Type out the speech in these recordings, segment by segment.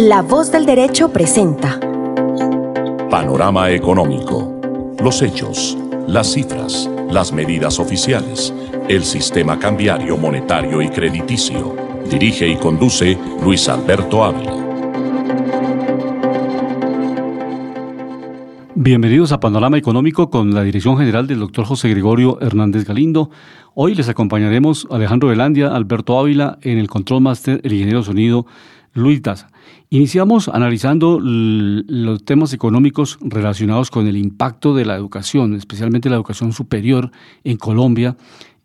La voz del derecho presenta. Panorama económico. Los hechos, las cifras, las medidas oficiales, el sistema cambiario, monetario y crediticio. Dirige y conduce Luis Alberto Ávila. Bienvenidos a Panorama Económico con la dirección general del doctor José Gregorio Hernández Galindo. Hoy les acompañaremos Alejandro Velandia, Alberto Ávila, en el Control Master, el ingeniero sonido Luis Daza. Iniciamos analizando los temas económicos relacionados con el impacto de la educación, especialmente la educación superior en Colombia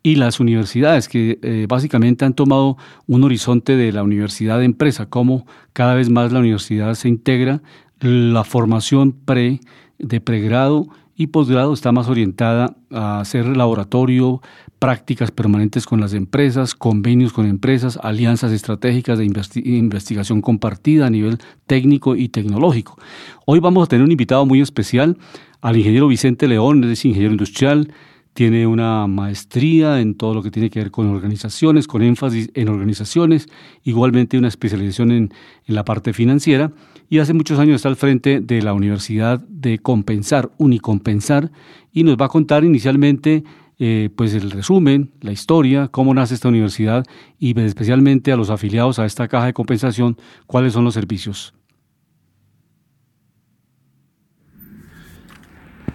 y las universidades, que eh, básicamente han tomado un horizonte de la universidad de empresa, como cada vez más la universidad se integra, la formación pre, de pregrado y posgrado está más orientada a hacer laboratorio, prácticas permanentes con las empresas, convenios con empresas, alianzas estratégicas de investigación compartida a nivel técnico y tecnológico. Hoy vamos a tener un invitado muy especial, al ingeniero Vicente León, es ingeniero industrial, tiene una maestría en todo lo que tiene que ver con organizaciones, con énfasis en organizaciones, igualmente una especialización en, en la parte financiera y hace muchos años está al frente de la Universidad de Compensar, Unicompensar, y nos va a contar inicialmente eh, pues el resumen, la historia, cómo nace esta universidad y especialmente a los afiliados a esta caja de compensación, cuáles son los servicios.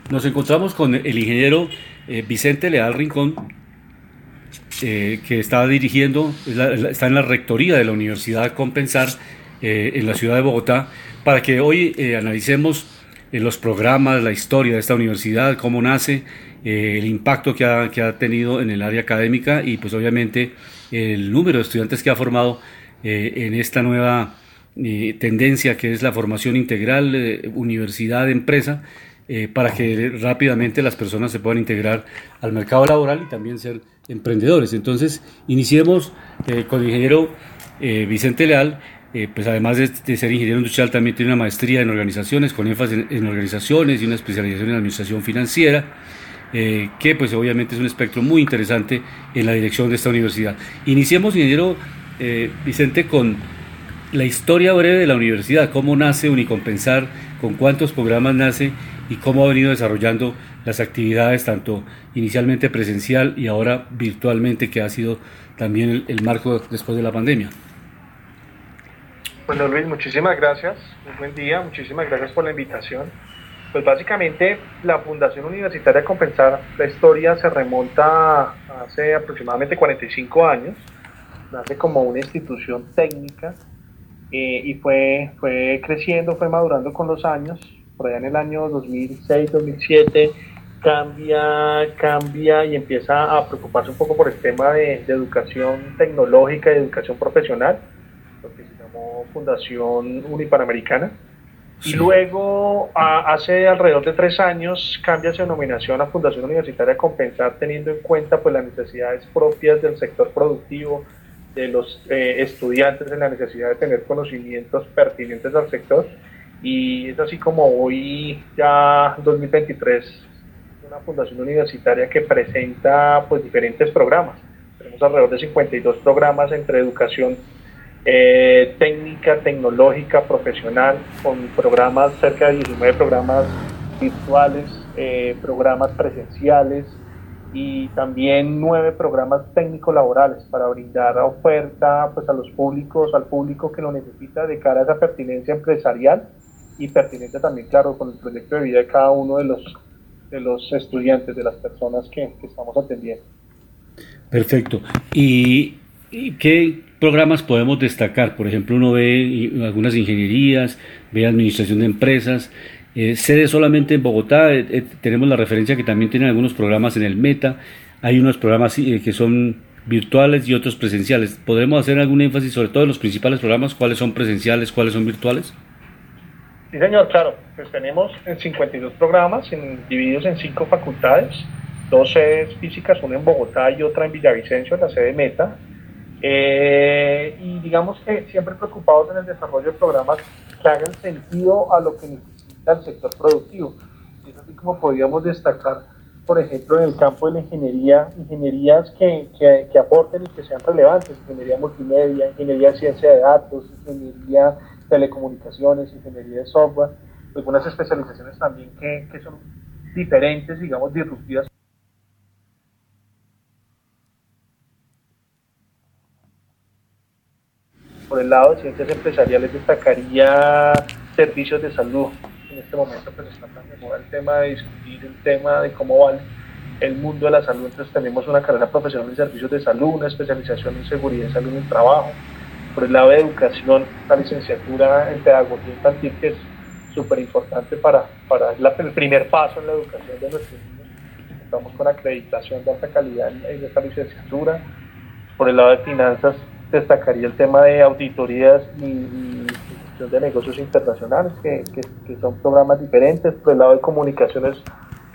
Nos encontramos con el ingeniero eh, Vicente Leal Rincón, eh, que está dirigiendo, está en la rectoría de la Universidad Compensar en la ciudad de Bogotá para que hoy eh, analicemos eh, los programas, la historia de esta universidad, cómo nace, eh, el impacto que ha, que ha, tenido en el área académica y pues obviamente el número de estudiantes que ha formado en esta nueva tendencia que es la formación integral, universidad-empresa, para que rápidamente las personas se puedan integrar al mercado laboral y también ser emprendedores. Entonces, iniciemos con el ingeniero Vicente Leal eh, pues además de, ser ingeniero industrial, también tiene una maestría en organizaciones, con énfasis en, organizaciones y una especialización en administración financiera, eh, que pues obviamente es un espectro muy interesante en la dirección de esta universidad. Iniciemos, ingeniero eh, Vicente, con la historia breve de la universidad, cómo nace Unicompensar, con cuántos programas nace y cómo ha venido desarrollando las actividades, tanto inicialmente presencial y ahora virtualmente, que ha sido también el marco después de la pandemia. Bueno Luis, muchísimas gracias, un buen día, muchísimas gracias por la invitación. Pues básicamente la Fundación Universitaria Compensar, la historia se remonta hace aproximadamente 45 años, nace como una institución técnica eh, y fue, fue creciendo, fue madurando con los años, por allá en el año 2006, 2007 cambia, cambia y empieza a preocuparse un poco por el tema de, de educación tecnológica y educación profesional Fundación Unipanamericana. Y luego, hace alrededor de tres años, cambia su denominación a Fundación Universitaria Compensar, teniendo en cuenta pues, las necesidades propias del sector productivo, de los eh, estudiantes, en la necesidad de tener conocimientos pertinentes al sector. Y es así como hoy, ya 2023, una fundación universitaria que presenta pues, diferentes programas. Tenemos alrededor de 52 programas entre educación eh, técnica, tecnológica, profesional, con programas, cerca de 19 programas virtuales, eh, programas presenciales y también nueve programas técnico-laborales para brindar oferta pues, a los públicos, al público que lo necesita de cara a esa pertinencia empresarial y pertinencia también, claro, con el proyecto de vida de cada uno de los, de los estudiantes, de las personas que, que estamos atendiendo. Perfecto. ¿Y, qué, programas podemos destacar? Por ejemplo, uno ve algunas ingenierías, ve administración de empresas, eh, sede solamente en Bogotá, eh, eh, tenemos la referencia que también tienen algunos programas en el Meta, hay unos programas que son virtuales y otros presenciales. ¿Podemos hacer algún énfasis sobre todo en los principales programas? ¿Cuáles son presenciales, cuáles son virtuales? Sí, señor, claro. Pues tenemos 52 programas divididos en cinco facultades, dos sedes físicas, una en Bogotá y otra en Villavicencio, la sede Meta. Eh, y digamos que siempre preocupados en el desarrollo de programas que hagan sentido a lo que necesita el sector productivo. Es así como podríamos destacar, por ejemplo, en el campo de la ingeniería, ingenierías que, que, que aporten y que sean relevantes, ingeniería multimedia, ingeniería de ciencia de datos, ingeniería telecomunicaciones, ingeniería de software, algunas especializaciones también que, que son diferentes, digamos, disruptivas. Por el lado de ciencias empresariales destacaría servicios de salud. En este momento pues está tan de moda el tema de discutir el tema de cómo va el mundo de la salud. Entonces tenemos una carrera profesional en servicios de salud, una especialización en seguridad y salud en el trabajo. Por el lado de educación, la licenciatura en pedagogía infantil, que es súper importante para, para el primer paso en la educación de nuestros niños. Estamos con acreditación de alta calidad en, esta licenciatura. Por el lado de finanzas, destacaría el tema de auditorías y, gestión de negocios internacionales, que, que, son programas diferentes. Por el lado de comunicaciones,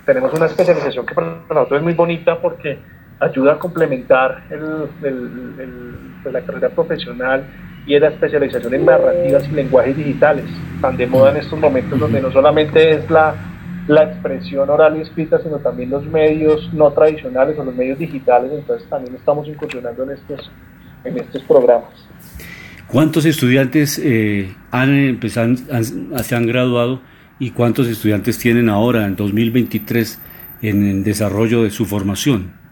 tenemos una especialización que para nosotros es muy bonita porque ayuda a complementar el, pues, la carrera profesional y es la especialización en narrativas y lenguajes digitales, tan de moda en estos momentos donde no solamente es la, la expresión oral y escrita, sino también los medios no tradicionales o los medios digitales, entonces también estamos incursionando en estos, en estos programas. ¿Cuántos estudiantes eh, han empezado, se han graduado y cuántos estudiantes tienen ahora en 2023 en el desarrollo de su formación?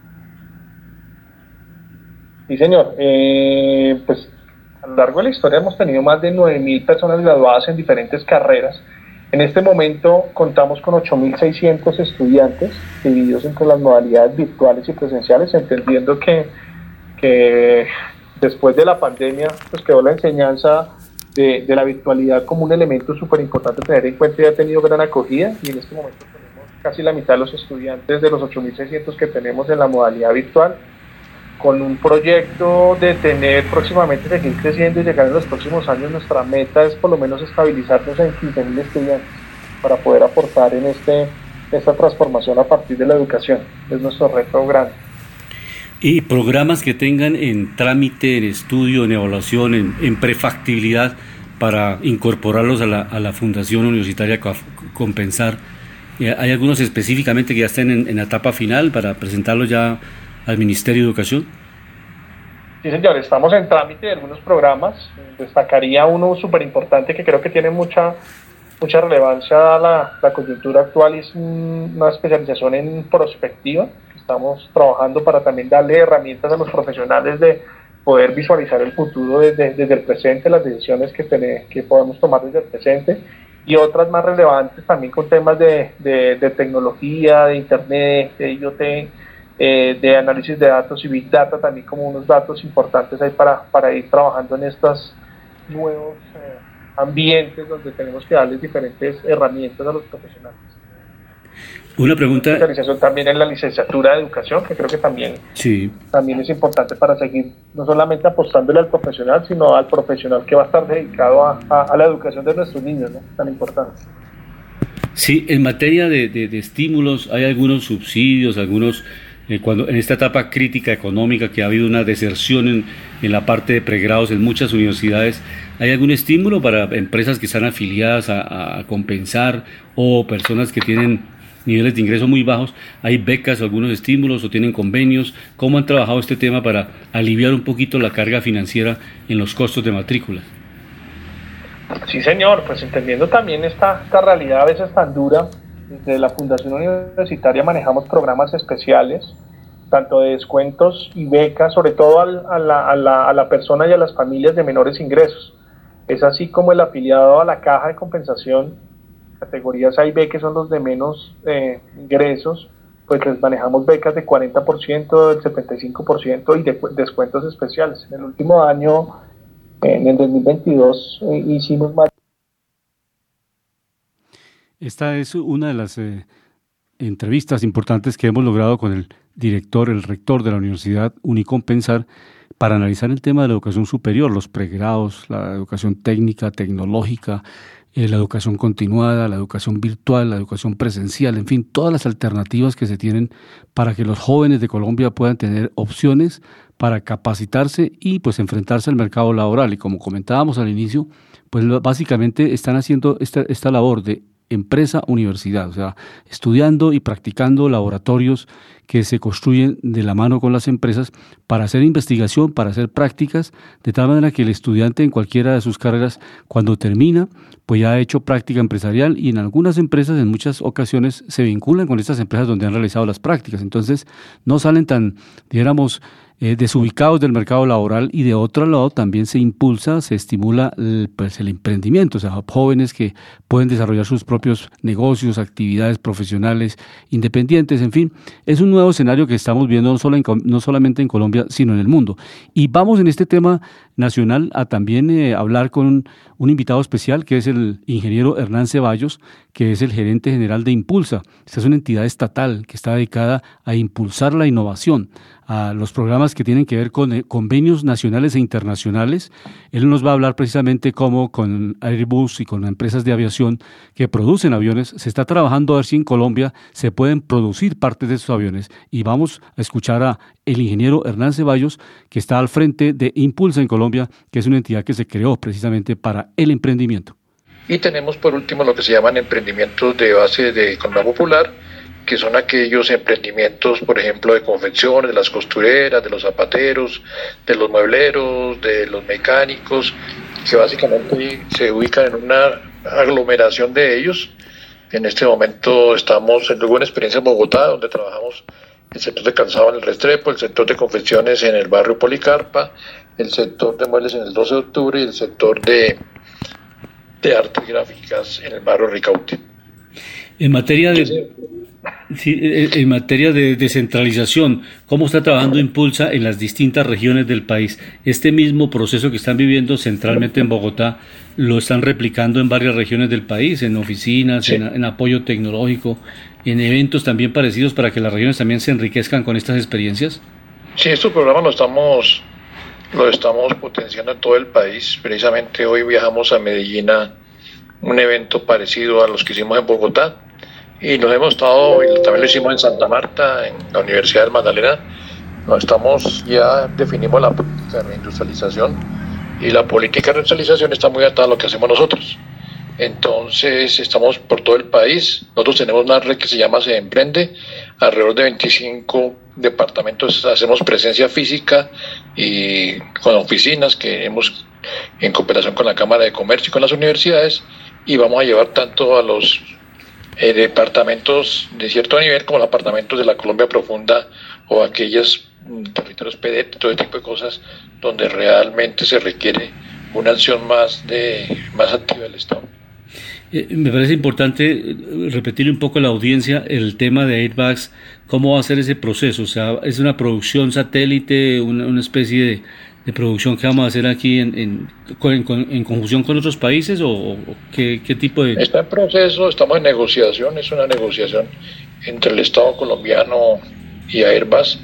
Sí, señor. Eh, pues a lo largo de la historia hemos tenido más de 9.000 personas graduadas en diferentes carreras. En este momento contamos con 8.600 estudiantes divididos entre las modalidades virtuales y presenciales, entendiendo que, que después de la pandemia pues quedó la enseñanza de, de la virtualidad como un elemento súper importante tener en cuenta y ha tenido gran acogida y en este momento tenemos casi la mitad de los estudiantes de los 8.600 que tenemos en la modalidad virtual con un proyecto de tener próximamente seguir creciendo y llegar en los próximos años, nuestra meta es por lo menos estabilizarnos en 15.000 estudiantes para poder aportar en este, esta transformación a partir de la educación. Es nuestro reto grande. Y programas que tengan en trámite, en estudio, en evaluación, en, prefactibilidad para incorporarlos a la, a la Fundación Universitaria Compensar. Eh, ¿Hay algunos específicamente que ya estén en, en etapa final para presentarlos ya al Ministerio de Educación? Sí, señor, estamos en trámite de algunos programas. Destacaría uno súper importante que creo que tiene mucha, mucha relevancia a la, la coyuntura actual, es una especialización en prospectiva. Estamos trabajando para también darle herramientas a los profesionales de poder visualizar el futuro desde, desde el presente, las decisiones que, que podemos tomar desde el presente y otras más relevantes también con temas de, de, de tecnología, de internet, de IoT, eh, de análisis de datos y Big Data también como unos datos importantes ahí para, para ir trabajando en estos nuevos eh, ambientes donde tenemos que darles diferentes herramientas a los profesionales. Una pregunta. También en la licenciatura de educación, que creo que también, sí. también es importante para seguir no solamente apostándole al profesional, sino al profesional que va a estar dedicado a, a, la educación de nuestros niños, ¿no? tan importante. Sí, en materia de, de, de estímulos, hay algunos subsidios, algunos eh, cuando en esta etapa crítica económica que ha habido una deserción en, en, la parte de pregrados en muchas universidades, ¿hay algún estímulo para empresas que están afiliadas a, compensar o personas que tienen niveles de ingreso muy bajos? ¿Hay becas algunos estímulos o tienen convenios? ¿Cómo han trabajado este tema para aliviar un poquito la carga financiera en los costos de matrícula? Sí, señor, pues entendiendo también esta, esta realidad a veces tan dura desde la Fundación Universitaria manejamos programas especiales, tanto de descuentos y becas, sobre todo a la, a, la, a la persona y a las familias de menores ingresos. Es así como el afiliado a la caja de compensación, categorías A y B, que son los de menos eh, ingresos, pues les manejamos becas de 40%, del 75% y de, descuentos especiales. En el último año, en el 2022, eh, hicimos más esta es una de las eh, entrevistas importantes que hemos logrado con el director, el rector de la Universidad Unicompensar para analizar el tema de la educación superior, los pregrados, la educación técnica, tecnológica, eh, la educación continuada, la educación virtual, la educación presencial, en fin, todas las alternativas que se tienen para que los jóvenes de Colombia puedan tener opciones para capacitarse y pues enfrentarse al mercado laboral. Y como comentábamos al inicio, pues básicamente están haciendo esta, esta labor de empresa-universidad, o sea, estudiando y practicando laboratorios que se construyen de la mano con las empresas para hacer investigación, para hacer prácticas, de tal manera que el estudiante en cualquiera de sus carreras, cuando termina, pues ya ha hecho práctica empresarial y en algunas empresas, en muchas ocasiones, se vinculan con estas empresas donde han realizado las prácticas. Entonces, no salen tan, dijéramos, eh, desubicados del mercado laboral y de otro lado también se impulsa, se estimula el, pues, el emprendimiento, o sea, jóvenes que pueden desarrollar sus propios negocios, actividades profesionales independientes, en fin, es un nuevo escenario que estamos viendo no, solo no solamente en Colombia, sino en el mundo. Y vamos en este tema nacional a también eh, hablar con un invitado especial que es el ingeniero Hernán Ceballos, que es el gerente general de Impulsa. Esta es una entidad estatal que está dedicada a impulsar la innovación, a los programas que tienen que ver con eh, convenios nacionales e internacionales. Él nos va a hablar precisamente cómo con Airbus y con empresas de aviación que producen aviones se está trabajando a ver si en Colombia se pueden producir partes de esos aviones. Y vamos a escuchar a el ingeniero Hernán Ceballos, que está al frente de Impulsa en Colombia, que es una entidad que se creó precisamente para el emprendimiento. Y tenemos por último lo que se llaman emprendimientos de base de economía popular, que son aquellos emprendimientos, por ejemplo, de confecciones, de las costureras, de los zapateros, de los muebleros, de los mecánicos, que básicamente se ubican en una aglomeración de ellos. En este momento estamos en una experiencia en Bogotá, donde trabajamos el sector de calzado en el Restrepo, el sector de confecciones en el barrio Policarpa, el sector de muebles en el 12 de octubre y el sector de, de artes gráficas en el barrio Ricaute. En materia de, en materia de descentralización, ¿cómo está trabajando Impulsa en las distintas regiones del país? Este mismo proceso que están viviendo centralmente en Bogotá, ¿lo están replicando en varias regiones del país, en oficinas, en, apoyo tecnológico, en eventos también parecidos para que las regiones también se enriquezcan con estas experiencias? Sí, estos programas los estamos, lo estamos potenciando en todo el país. Precisamente hoy viajamos a Medellín a un evento parecido a los que hicimos en Bogotá y nos hemos estado, y también lo hicimos en Santa Marta, en la Universidad de Magdalena, nos estamos, ya definimos la política de reindustrialización y la política de reindustrialización está muy atada a lo que hacemos nosotros. Entonces estamos por todo el país. Nosotros tenemos una red que se llama Se Emprende, alrededor de 25 departamentos hacemos presencia física y con oficinas que hemos en cooperación con la Cámara de Comercio y con las universidades y vamos a llevar tanto a los eh, departamentos de cierto nivel como los departamentos de la Colombia profunda o aquellos mm, territorios PD, todo ese tipo de cosas donde realmente se requiere una acción más de más activa del Estado. Eh, me parece importante eh, repetirle un poco a la audiencia el tema de Airbags, cómo va a ser ese proceso, o sea, es una producción satélite, una especie de, producción que vamos a hacer aquí en, en, en, conjunción con otros países o, qué, qué, tipo de... Está en proceso, estamos en negociación, es una negociación entre el Estado colombiano y Airbus.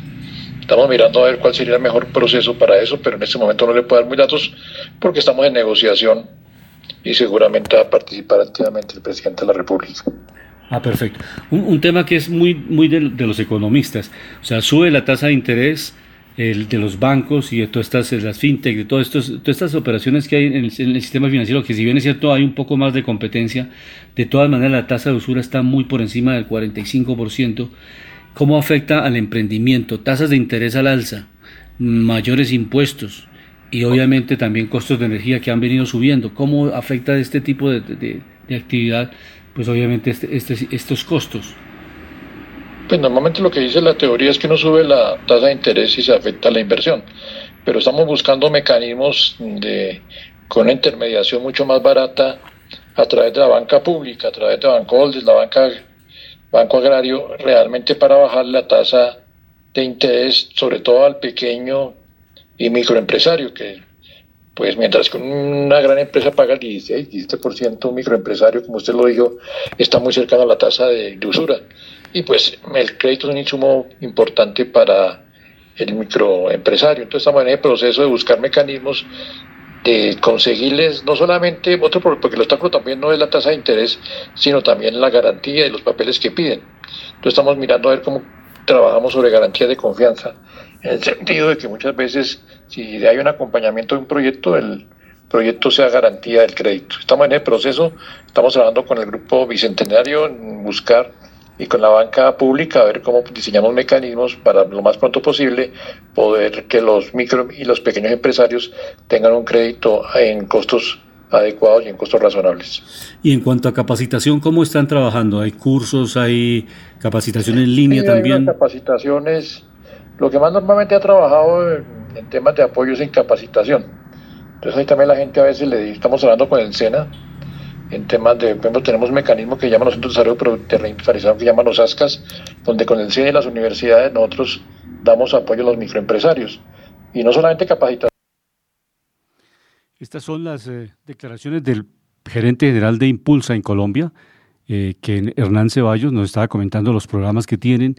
Estamos mirando a ver cuál sería el mejor proceso para eso, pero en este momento no le puedo dar muy datos porque estamos en negociación y seguramente va a participar activamente el presidente de la República. Ah, perfecto. Un, tema que es muy, muy de, los economistas, o sea, sube la tasa de interés el, de los bancos y de todas estas, las fintech, de todas, todas estas operaciones que hay en el, sistema financiero, que si bien es cierto hay un poco más de competencia, de todas maneras la tasa de usura está muy por encima del 45%. ¿Cómo afecta al emprendimiento? Tasas de interés al alza, mayores impuestos y obviamente también costos de energía que han venido subiendo. ¿Cómo afecta este tipo de, de, actividad? Pues obviamente este, este, estos costos. Pues normalmente lo que dice la teoría es que no sube la tasa de interés y se afecta la inversión, pero estamos buscando mecanismos de con una intermediación mucho más barata a través de la banca pública, a través de Banco Holdes, la banca Banco Agrario, realmente para bajar la tasa de interés, sobre todo al pequeño y microempresario, que pues mientras que una gran empresa paga el 16, 17%, un microempresario, como usted lo dijo, está muy cercano a la tasa de, usura. Y pues el crédito es un insumo importante para el microempresario. Entonces estamos en el proceso de buscar mecanismos de conseguirles no solamente otro porque el obstáculo también no es la tasa de interés, sino también la garantía y los papeles que piden. Entonces estamos mirando a ver cómo trabajamos sobre garantía de confianza, en el sentido de que muchas veces si hay un acompañamiento de un proyecto, el proyecto sea garantía del crédito. Estamos en el proceso, estamos trabajando con el grupo Bicentenario en buscar y con la banca pública a ver cómo diseñamos mecanismos para lo más pronto posible poder que los micro y los pequeños empresarios tengan un crédito en costos adecuados y en costos razonables. Y en cuanto a capacitación, ¿cómo están trabajando? ¿Hay cursos, hay capacitación en línea también? capacitaciones, lo que más normalmente ha trabajado en, temas de apoyo es en capacitación. Entonces ahí también la gente a veces le estamos hablando con el SENA en temas de, por ejemplo, tenemos un mecanismo que llaman los Centros de Desarrollo de que llaman los ASCAS, donde con el SENA y las universidades nosotros damos apoyo a los microempresarios. Y no solamente capacitación. Estas son las eh, declaraciones del gerente general de Impulsa en Colombia, eh, que Hernán Ceballos nos estaba comentando los programas que tienen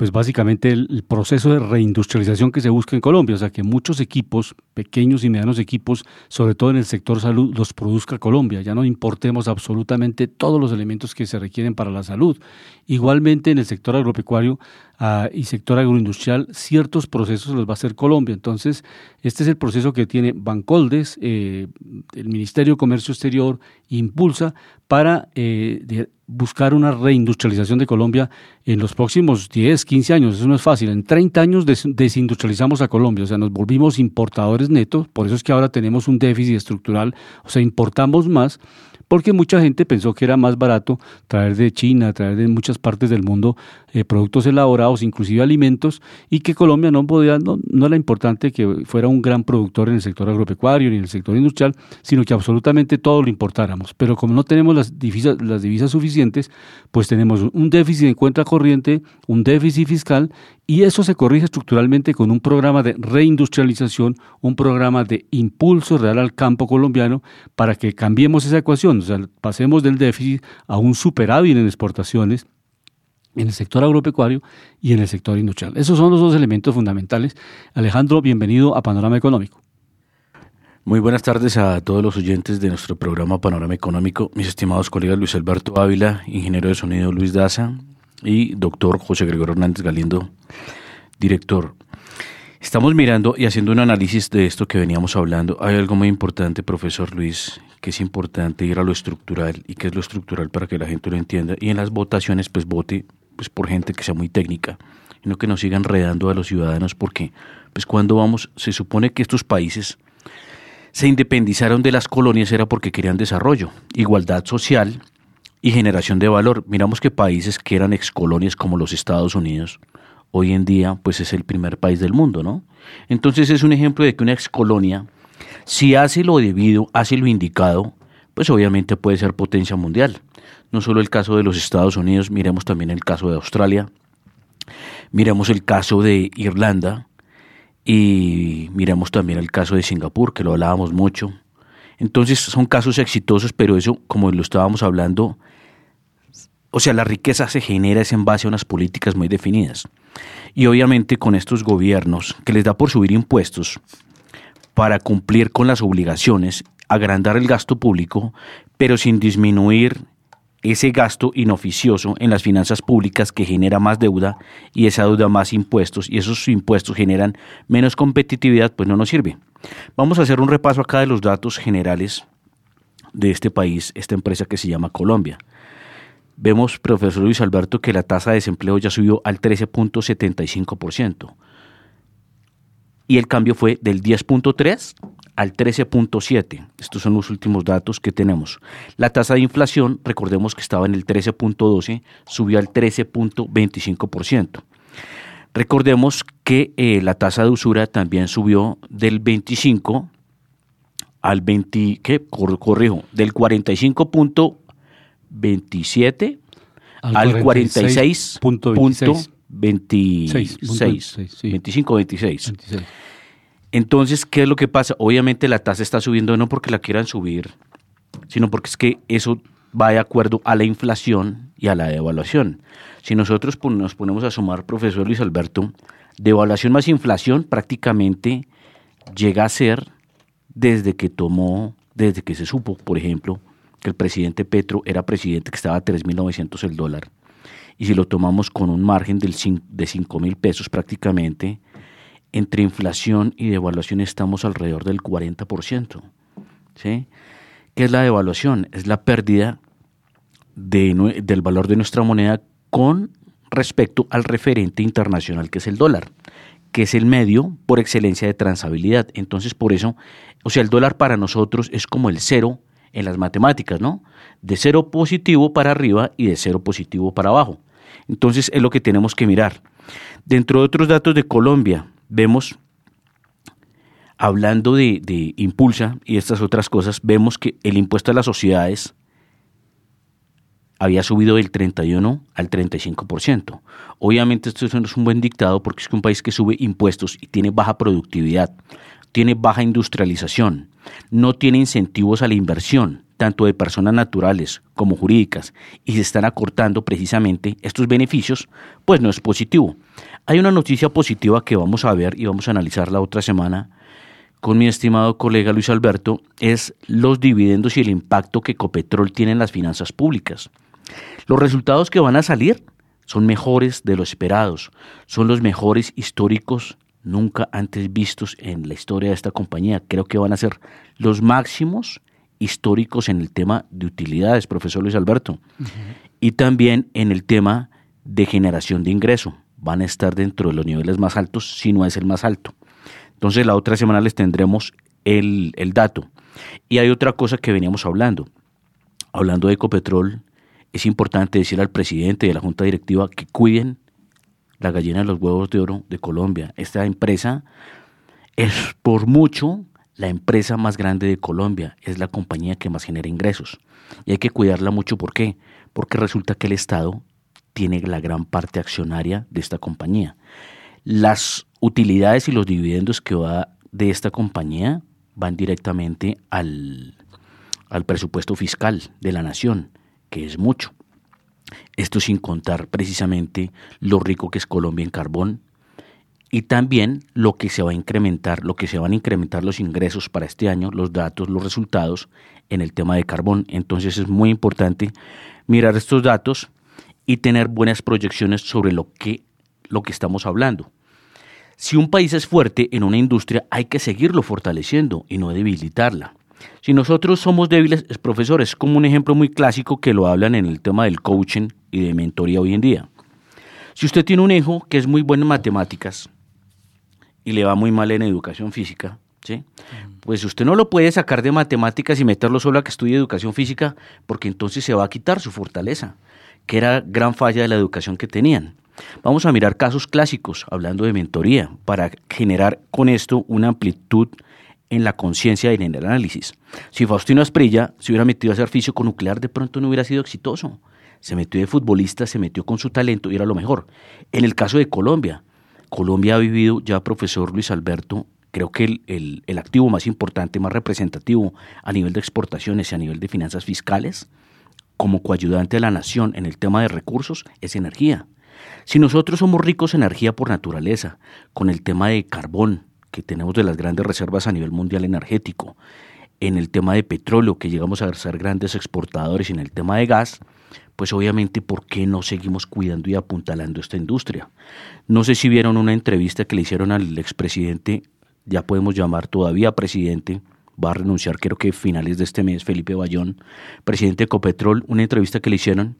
pues básicamente el, proceso de reindustrialización que se busca en Colombia, o sea, que muchos equipos, pequeños y medianos equipos, sobre todo en el sector salud, los produzca Colombia, ya no importemos absolutamente todos los elementos que se requieren para la salud. Igualmente en el sector agropecuario ah, y sector agroindustrial, ciertos procesos los va a hacer Colombia. Entonces, este es el proceso que tiene Bancoldes, eh, el Ministerio de Comercio Exterior, Impulsa, para eh, buscar una reindustrialización de Colombia en los próximos 10, 15 años. Eso no es fácil. En 30 años desindustrializamos a Colombia, o sea, nos volvimos importadores netos, por eso es que ahora tenemos un déficit estructural, o sea, importamos más porque mucha gente pensó que era más barato traer de China, traer de muchas partes del mundo eh, productos elaborados, inclusive alimentos, y que Colombia no podía, no, no era importante que fuera un gran productor en el sector agropecuario ni en el sector industrial, sino que absolutamente todo lo importáramos. Pero como no tenemos las divisas, las divisas suficientes, pues tenemos un déficit en cuenta corriente, un déficit fiscal y eso se corrige estructuralmente con un programa de reindustrialización, un programa de impulso real al campo colombiano para que cambiemos esa ecuación, o sea, pasemos del déficit a un superávit en exportaciones en el sector agropecuario y en el sector industrial. Esos son los dos elementos fundamentales. Alejandro, bienvenido a Panorama Económico. Muy buenas tardes a todos los oyentes de nuestro programa Panorama Económico, mis estimados colegas Luis Alberto Ávila, ingeniero de sonido Luis Daza, y doctor José Gregorio Hernández Galindo, director. Estamos mirando y haciendo un análisis de esto que veníamos hablando. Hay algo muy importante, profesor Luis, que es importante ir a lo estructural y que es lo estructural para que la gente lo entienda. Y en las votaciones, pues vote pues, por gente que sea muy técnica y no que nos sigan enredando a los ciudadanos porque pues cuando vamos, se supone que estos países se independizaron de las colonias era porque querían desarrollo, igualdad social y generación de valor. Miramos que países que eran excolonias como los Estados Unidos, hoy en día pues es el primer país del mundo, ¿no? Entonces es un ejemplo de que una excolonia, si hace lo debido, hace lo indicado, pues obviamente puede ser potencia mundial. No solo el caso de los Estados Unidos, miremos también el caso de Australia, miremos el caso de Irlanda y miremos también el caso de Singapur, que lo hablábamos mucho. Entonces son casos exitosos, pero eso, como lo estábamos hablando, o sea, la riqueza se genera es en base a unas políticas muy definidas. Y obviamente con estos gobiernos que les da por subir impuestos para cumplir con las obligaciones, agrandar el gasto público, pero sin disminuir ese gasto inoficioso en las finanzas públicas que genera más deuda y esa deuda más impuestos y esos impuestos generan menos competitividad, pues no nos sirve. Vamos a hacer un repaso acá de los datos generales de este país, esta empresa que se llama Colombia. Vemos, profesor Luis Alberto, que la tasa de desempleo ya subió al 13.75%. Y el cambio fue del 10.3 al 13.7. Estos son los últimos datos que tenemos. La tasa de inflación, recordemos que estaba en el 13.12, subió al 13.25%. Recordemos que eh, la tasa de usura también subió del 25 al 20, ¿qué? Corrijo, del 45. 27 al, 46.26. 25, 26. Entonces, ¿qué es lo que pasa? Obviamente la tasa está subiendo no porque la quieran subir, sino porque es que eso va de acuerdo a la inflación y a la devaluación. Si nosotros nos ponemos a sumar, profesor Luis Alberto, devaluación más inflación prácticamente llega a ser desde que tomó, desde que se supo, por ejemplo, que el presidente Petro era presidente que estaba a 3.900 el dólar. Y si lo tomamos con un margen del de 5.000 pesos prácticamente, entre inflación y devaluación estamos alrededor del 40%. ¿sí? ¿Qué es la devaluación? Es la pérdida del valor de nuestra moneda con respecto al referente internacional que es el dólar, que es el medio por excelencia de transabilidad. Entonces, por eso, o sea, el dólar para nosotros es como el cero en las matemáticas, ¿no? De cero positivo para arriba y de cero positivo para abajo. Entonces, es lo que tenemos que mirar. Dentro de otros datos de Colombia, vemos, hablando de, Impulsa y estas otras cosas, vemos que el impuesto a las sociedades había subido del 31 al 35%. Obviamente esto no es un buen dictado porque es que un país que sube impuestos y tiene baja productividad, tiene baja industrialización, no tiene incentivos a la inversión, tanto de personas naturales como jurídicas, y se están acortando precisamente estos beneficios, pues no es positivo. Hay una noticia positiva que vamos a ver y vamos a analizar la otra semana con mi estimado colega Luis Alberto, es los dividendos y el impacto que Ecopetrol tiene en las finanzas públicas. Los resultados que van a salir son mejores de lo esperados, son los mejores históricos nunca antes vistos en la historia de esta compañía. Creo que van a ser los máximos históricos en el tema de utilidades, profesor Luis Alberto, y también en el tema de generación de ingreso. Van a estar dentro de los niveles más altos, si no es el más alto. Entonces la otra semana les tendremos el, el dato. Y hay otra cosa que veníamos hablando. Hablando de Ecopetrol, es importante decir al presidente a la junta directiva que cuiden la gallina de los huevos de oro de Colombia. Esta empresa es por mucho la empresa más grande de Colombia, es la compañía que más genera ingresos. Y hay que cuidarla mucho, ¿por qué? Porque resulta que el Estado tiene la gran parte accionaria de esta compañía. Las utilidades y los dividendos que va de esta compañía van directamente al, al presupuesto fiscal de la nación que es mucho. Esto sin contar precisamente lo rico que es Colombia en carbón y también lo que se va a incrementar, lo que se van a incrementar los ingresos para este año, los datos, los resultados en el tema de carbón. Entonces es muy importante mirar estos datos y tener buenas proyecciones sobre lo que, lo que estamos hablando. Si un país es fuerte en una industria, hay que seguirlo fortaleciendo y no debilitarla. Si nosotros somos débiles, es profesores, como un ejemplo muy clásico que lo hablan en el tema del coaching y de mentoría hoy en día. Si usted tiene un hijo que es muy bueno en matemáticas y le va muy mal en educación física, ¿sí? pues usted no lo puede sacar de matemáticas y meterlo solo a que estudie educación física, porque entonces se va a quitar su fortaleza, que era gran falla de la educación que tenían. Vamos a mirar casos clásicos, hablando de mentoría, para generar con esto una amplitud en la conciencia y en el análisis. Si Faustino Asprilla se hubiera metido a hacer físico nuclear, de pronto no hubiera sido exitoso. Se metió de futbolista, se metió con su talento y era lo mejor. En el caso de Colombia, Colombia ha vivido ya, profesor Luis Alberto, creo que el, el activo más importante, más representativo a nivel de exportaciones y a nivel de finanzas fiscales, como coayudante de la nación en el tema de recursos, es energía. Si nosotros somos ricos en energía por naturaleza, con el tema de carbón, que tenemos de las grandes reservas a nivel mundial energético, en el tema de petróleo, que llegamos a ser grandes exportadores, y en el tema de gas, pues obviamente, ¿por qué no seguimos cuidando y apuntalando esta industria? No sé si vieron una entrevista que le hicieron al expresidente, ya podemos llamar todavía presidente, va a renunciar creo que finales de este mes, Felipe Bayón, presidente de Ecopetrol, una entrevista que le hicieron,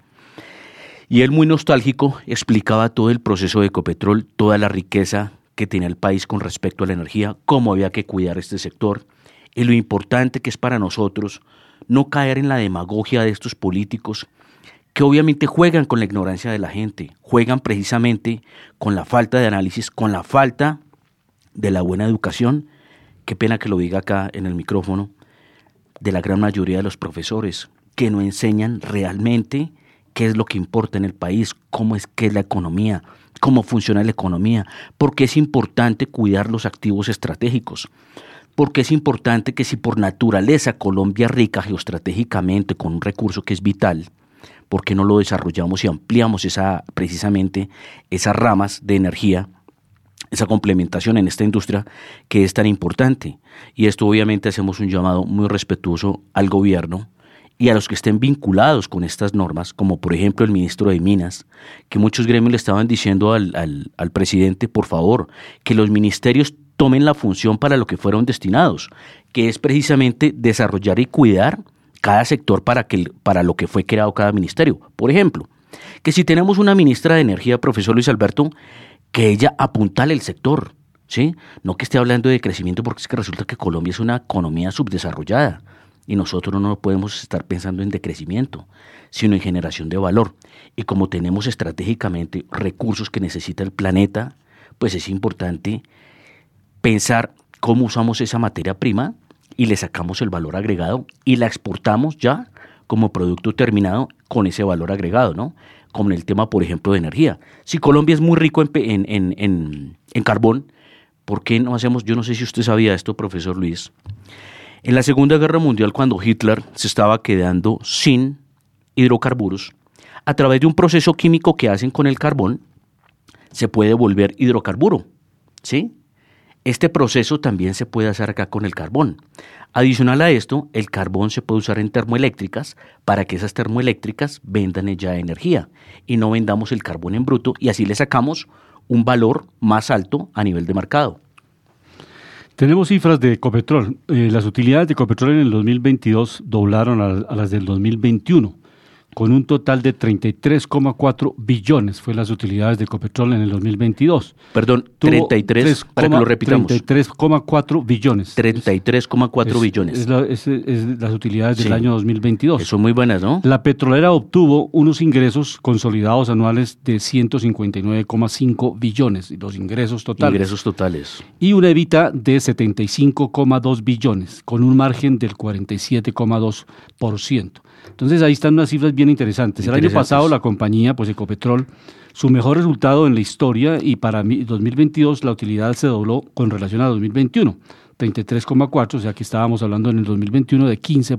y él muy nostálgico explicaba todo el proceso de Ecopetrol, toda la riqueza que tenía el país con respecto a la energía, cómo había que cuidar este sector y lo importante que es para nosotros no caer en la demagogia de estos políticos que obviamente juegan con la ignorancia de la gente, juegan precisamente con la falta de análisis, con la falta de la buena educación, qué pena que lo diga acá en el micrófono, de la gran mayoría de los profesores, que no enseñan realmente qué es lo que importa en el país, cómo es que es la economía, cómo funciona la economía, porque es importante cuidar los activos estratégicos, porque es importante que si por naturaleza Colombia es rica geoestratégicamente con un recurso que es vital, ¿por qué no lo desarrollamos y ampliamos esa, precisamente esas ramas de energía, esa complementación en esta industria que es tan importante? Y esto obviamente hacemos un llamado muy respetuoso al gobierno, y a los que estén vinculados con estas normas, como por ejemplo el ministro de Minas, que muchos gremios le estaban diciendo al, al, presidente, por favor, que los ministerios tomen la función para lo que fueron destinados, que es precisamente desarrollar y cuidar cada sector para, que, para lo que fue creado cada ministerio. Por ejemplo, que si tenemos una ministra de Energía, profesor Luis Alberto, que ella apuntale el sector, ¿sí? No que esté hablando de crecimiento porque es que resulta que Colombia es una economía subdesarrollada y nosotros no podemos estar pensando en decrecimiento, sino en generación de valor. Y como tenemos estratégicamente recursos que necesita el planeta, pues es importante pensar cómo usamos esa materia prima y le sacamos el valor agregado y la exportamos ya como producto terminado con ese valor agregado, ¿no? Como en el tema, por ejemplo, de energía. Si Colombia es muy rico en, en, en carbón, ¿por qué no hacemos, yo no sé si usted sabía esto, profesor Luis, en la Segunda Guerra Mundial, cuando Hitler se estaba quedando sin hidrocarburos, a través de un proceso químico que hacen con el carbón, se puede volver hidrocarburo. ¿Sí? Este proceso también se puede hacer acá con el carbón. Adicional a esto, el carbón se puede usar en termoeléctricas para que esas termoeléctricas vendan ya energía y no vendamos el carbón en bruto y así le sacamos un valor más alto a nivel de mercado. Tenemos cifras de Copetrol. Eh, las utilidades de Copetrol en el 2022 doblaron a las del 2021 con un total de 33,4 billones fue las utilidades de Ecopetrol en el 2022. Perdón, 33, para que lo repitamos. 33,4 billones. 33,4 billones. Es, las utilidades del año 2022. Son muy buenas, ¿no? La petrolera obtuvo unos ingresos consolidados anuales de 159,5 billones, los ingresos totales. Ingresos totales. Y una evita de 75,2 billones, con un margen del 47,2%. Entonces ahí están unas cifras bien interesantes. El año pasado la compañía, pues Ecopetrol, su mejor resultado en la historia y para 2022 la utilidad se dobló con relación a 2021, 33,4, o sea que estábamos hablando en el 2021 de 15.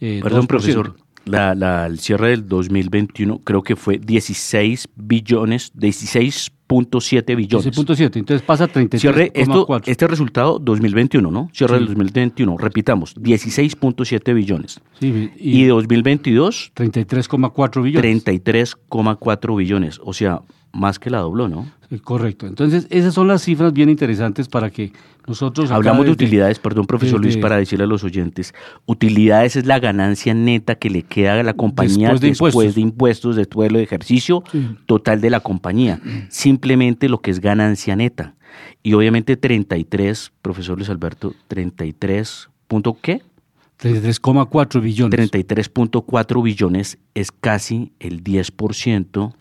Eh, Perdón, profesor. La, la, el cierre del 2021 creo que fue 16 billones, 16 16.7 billones. 16.7, entonces pasa a 33.4. Cierre esto, este resultado 2021, ¿no? Cierre del 2021, repitamos, 16.7 billones. Sí, y, y 2022 33,4 billones. 33,4 billones, o sea, más que la dobló, ¿no? correcto. Entonces, esas son las cifras bien interesantes para que nosotros... Hablamos de utilidades, perdón, profesor Luis, para decirle a los oyentes. Utilidades es la ganancia neta que le queda a la compañía después de impuestos, de impuestos después de ejercicio total de la compañía. Simplemente lo que es ganancia neta. Y obviamente 33, profesor Luis Alberto, 33 punto qué? 33,4 billones. 33.4 billones es casi el 10%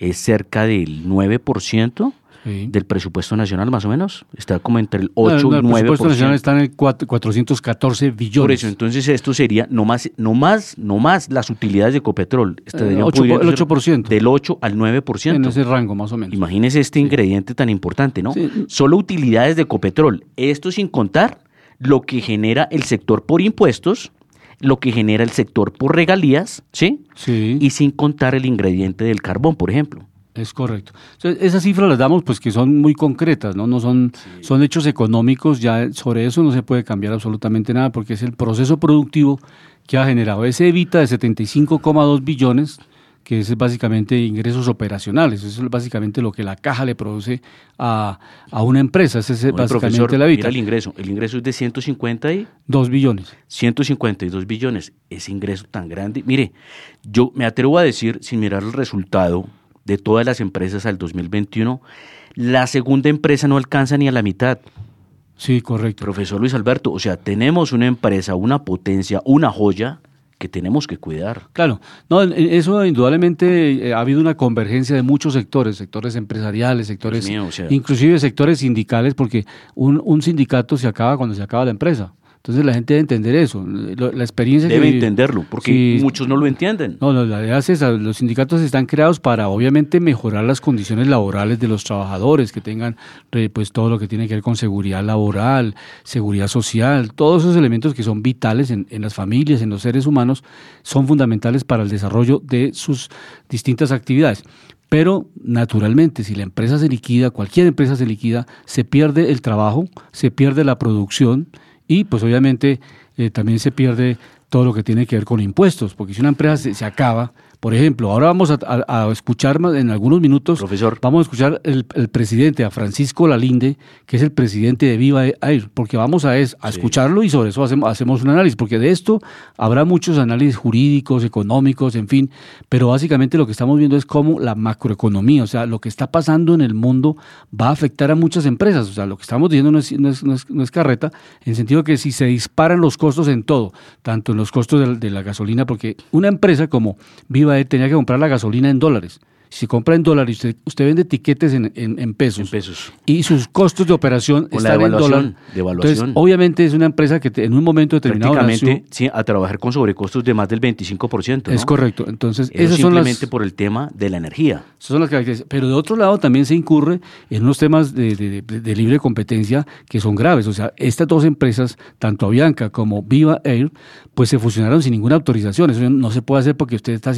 es cerca del 9% del presupuesto nacional, más o menos. Está como entre el 8 y 9%. El presupuesto nacional está en el 414 billones. Por eso, entonces esto sería no más, no más, no más las utilidades de Ecopetrol. el 8%. Del 8 al 9%. En ese rango, más o menos. Imagínese este ingrediente tan importante, ¿no? Solo utilidades de Ecopetrol. Esto sin contar lo que genera el sector por impuestos lo que genera el sector por regalías, ¿sí? Sí. Y sin contar el ingrediente del carbón, por ejemplo. Es correcto. esas cifras las damos pues que son muy concretas, ¿no? No son, son hechos económicos, ya sobre eso no se puede cambiar absolutamente nada porque es el proceso productivo que ha generado ese evita de 75,2 billones que es básicamente ingresos operacionales. Eso es básicamente lo que la caja le produce a, una empresa. Ese es básicamente la vida. el ingreso. El ingreso es de 152 billones. 152 billones. Ese ingreso tan grande. Mire, yo me atrevo a decir, sin mirar el resultado de todas las empresas al 2021, la segunda empresa no alcanza ni a la mitad. Sí, correcto. Profesor Luis Alberto, o sea, tenemos una empresa, una potencia, una joya que tenemos que cuidar. Claro, no, eso indudablemente eh, ha habido una convergencia de muchos sectores, sectores empresariales, sectores, inclusive sectores sindicales, porque un, un sindicato se acaba cuando se acaba la empresa. Entonces la gente debe entender eso. La experiencia debe entenderlo, porque muchos no lo entienden. No, la verdad es los sindicatos están creados para obviamente mejorar las condiciones laborales de los trabajadores, que tengan pues todo lo que tiene que ver con seguridad laboral, seguridad social, todos esos elementos que son vitales en, en las familias, en los seres humanos, son fundamentales para el desarrollo de sus distintas actividades. Pero naturalmente, si la empresa se liquida, cualquier empresa se liquida, se pierde el trabajo, se pierde la producción, y pues obviamente eh, también se pierde todo lo que tiene que ver con impuestos, porque si una empresa se, se acaba, por ejemplo, ahora vamos a, escuchar en algunos minutos, profesor, vamos a escuchar el, presidente, a Francisco Lalinde, que es el presidente de Viva Air, porque vamos a, es, a escucharlo y sobre eso hacemos, hacemos un análisis, porque de esto habrá muchos análisis jurídicos, económicos, en fin, pero básicamente lo que estamos viendo es cómo la macroeconomía, o sea, lo que está pasando en el mundo va a afectar a muchas empresas, o sea, lo que estamos diciendo no es, no es, no es, carreta, en el sentido que si se disparan los costos en todo, tanto en los costos de, de la gasolina, porque una empresa como Viva tenía que comprar la gasolina en dólares. Si compra en dólares, usted, usted vende tiquetes en, en, pesos, pesos. Y sus costos de operación están en. Entonces, obviamente es una empresa que en un momento determinado. Prácticamente, sí, a trabajar con sobrecostos de más del 25%. ¿no? Es correcto. Entonces, Eso simplemente por el tema de la energía. Esas son las características. Pero de otro lado también se incurre en unos temas de, de, de, libre competencia que son graves. O sea, estas dos empresas, tanto Avianca como Viva Air, pues se fusionaron sin ninguna autorización. Eso no se puede hacer porque usted está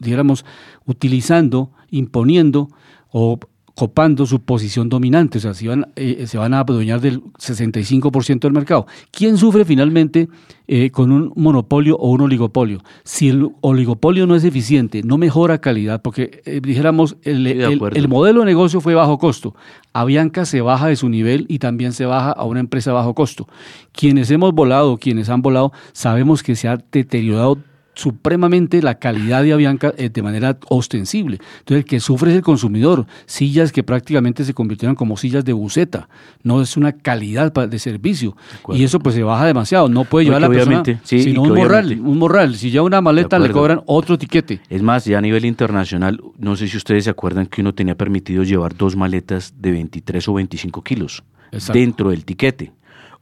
dijéramos, utilizando, imponiendo o copando su posición dominante, o sea, se van, eh, se van a adueñar del 65% del mercado. ¿Quién sufre finalmente eh, con un monopolio o un oligopolio? Si el oligopolio no es eficiente, no mejora calidad, porque eh, dijéramos, el, el, modelo de negocio fue bajo costo. Avianca se baja de su nivel y también se baja a una empresa bajo costo. Quienes hemos volado, quienes han volado, sabemos que se ha deteriorado supremamente la calidad de Avianca eh, de manera ostensible. Entonces, el que sufre es el consumidor. Sillas que prácticamente se convirtieron como sillas de buceta. No es una calidad de servicio. y eso pues se baja demasiado. No puede llevar la persona, sino un morral. Un morral. Si lleva una maleta, le cobran otro tiquete. Es más, ya a nivel internacional, no sé si ustedes se acuerdan que uno tenía permitido llevar dos maletas de 23 o 25 kilos dentro del tiquete.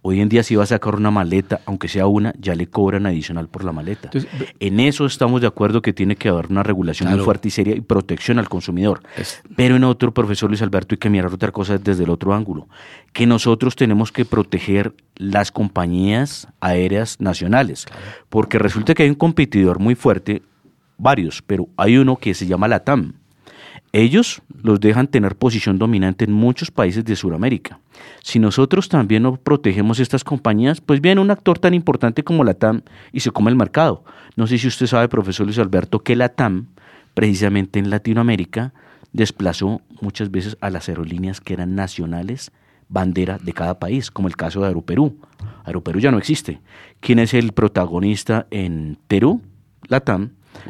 Hoy en día si va a sacar una maleta, aunque sea una, ya le cobran adicional por la maleta. en eso estamos de acuerdo que tiene que haber una regulación muy fuerte y seria y protección al consumidor. Pero en otro, profesor Luis Alberto, hay que mirar otra cosa desde el otro ángulo, que nosotros tenemos que proteger las compañías aéreas nacionales, porque resulta que hay un competidor muy fuerte, varios, pero hay uno que se llama la TAM ellos los dejan tener posición dominante en muchos países de Sudamérica. Si nosotros también no protegemos estas compañías, pues viene un actor tan importante como la TAM y se come el mercado. No sé si usted sabe, profesor Luis Alberto, que la TAM, precisamente en Latinoamérica, desplazó muchas veces a las aerolíneas que eran nacionales, bandera de cada país, como el caso de Aeroperú. Aeroperú ya no existe. ¿Quién es el protagonista en Perú? La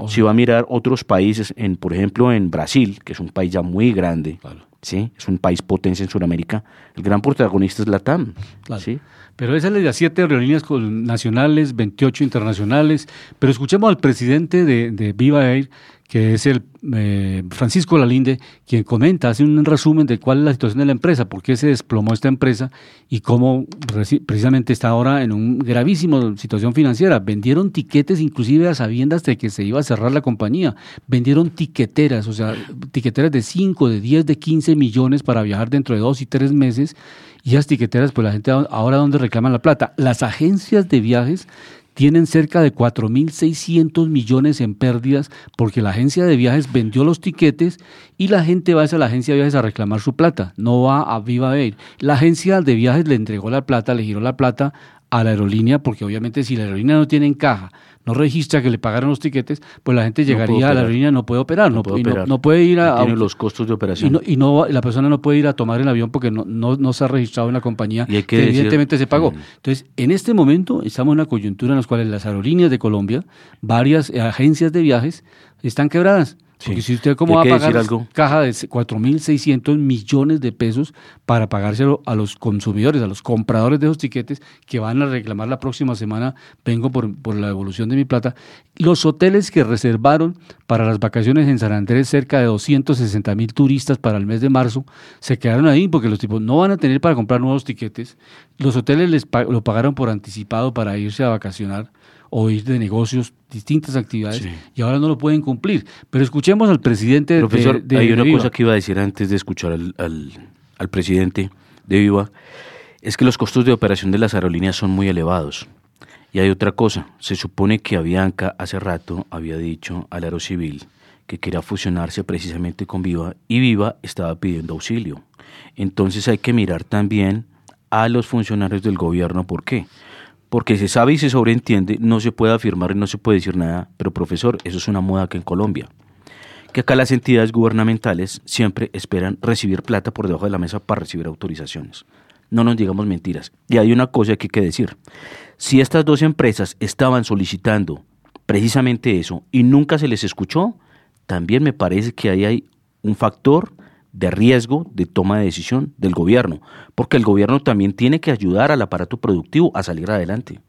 Si va a mirar otros países, en, por ejemplo en Brasil, que es un país ya muy grande, ¿sí? es un país potencia en Sudamérica, el gran protagonista es la TAM. ¿sí? Pero esa es la siete aerolíneas nacionales, 28 internacionales. Pero escuchemos al presidente de, de Viva Air, que es el eh, Francisco Lalinde, quien comenta, hace un resumen de cuál es la situación de la empresa, por qué se desplomó esta empresa y cómo precisamente está ahora en una gravísima situación financiera. Vendieron tiquetes inclusive a sabiendas de que se iba a cerrar la compañía. Vendieron tiqueteras, o sea, tiqueteras de 5, de 10, de 15 millones para viajar dentro de dos y tres meses. Y esas tiqueteras, pues la gente ahora donde reclaman la plata. Las agencias de viajes tienen cerca de 4.600 millones en pérdidas porque la agencia de viajes vendió los tiquetes y la gente va a la agencia de viajes a reclamar su plata, no va a Viva Air. La agencia de viajes le entregó la plata, le giró la plata a la aerolínea, porque obviamente si la aerolínea no tiene en caja, no registra que le pagaron los tiquetes, pues la gente llegaría a la aerolínea, no puede operar, no, puede, no, puede ir a... tiene los costos de operación. Y, no, la persona no puede ir a tomar el avión porque no, no, se ha registrado en la compañía y que, evidentemente se pagó. Entonces, en este momento estamos en una coyuntura en la cual las aerolíneas de Colombia, varias agencias de viajes, están quebradas. Porque si usted cómo va a pagar algo? caja de 4.600 millones de pesos para pagárselo a los consumidores, a los compradores de esos tiquetes que van a reclamar la próxima semana, vengo por, por la devolución de mi plata. Los hoteles que reservaron para las vacaciones en San Andrés, cerca de 260 mil turistas para el mes de marzo, se quedaron ahí porque los tipos no van a tener para comprar nuevos tiquetes. Los hoteles les lo pagaron por anticipado para irse a vacacionar o ir de negocios, distintas actividades, y ahora no lo pueden cumplir. Pero escuchemos al presidente Profesor, de, hay una cosa que iba a decir antes de escuchar al, al, presidente de Viva, es que los costos de operación de las aerolíneas son muy elevados. Y hay otra cosa, se supone que Avianca hace rato había dicho al Aerocivil que quería fusionarse precisamente con Viva y Viva estaba pidiendo auxilio. Entonces hay que mirar también a los funcionarios del gobierno, ¿por qué? Porque se sabe y se sobreentiende, no se puede afirmar y no se puede decir nada, pero profesor, eso es una moda acá en Colombia. Que acá las entidades gubernamentales siempre esperan recibir plata por debajo de la mesa para recibir autorizaciones. No nos digamos mentiras. Y hay una cosa que hay que decir. Si estas dos empresas estaban solicitando precisamente eso y nunca se les escuchó, también me parece que ahí hay un factor de riesgo de toma de decisión del gobierno, porque el gobierno también tiene que ayudar al aparato productivo a salir adelante.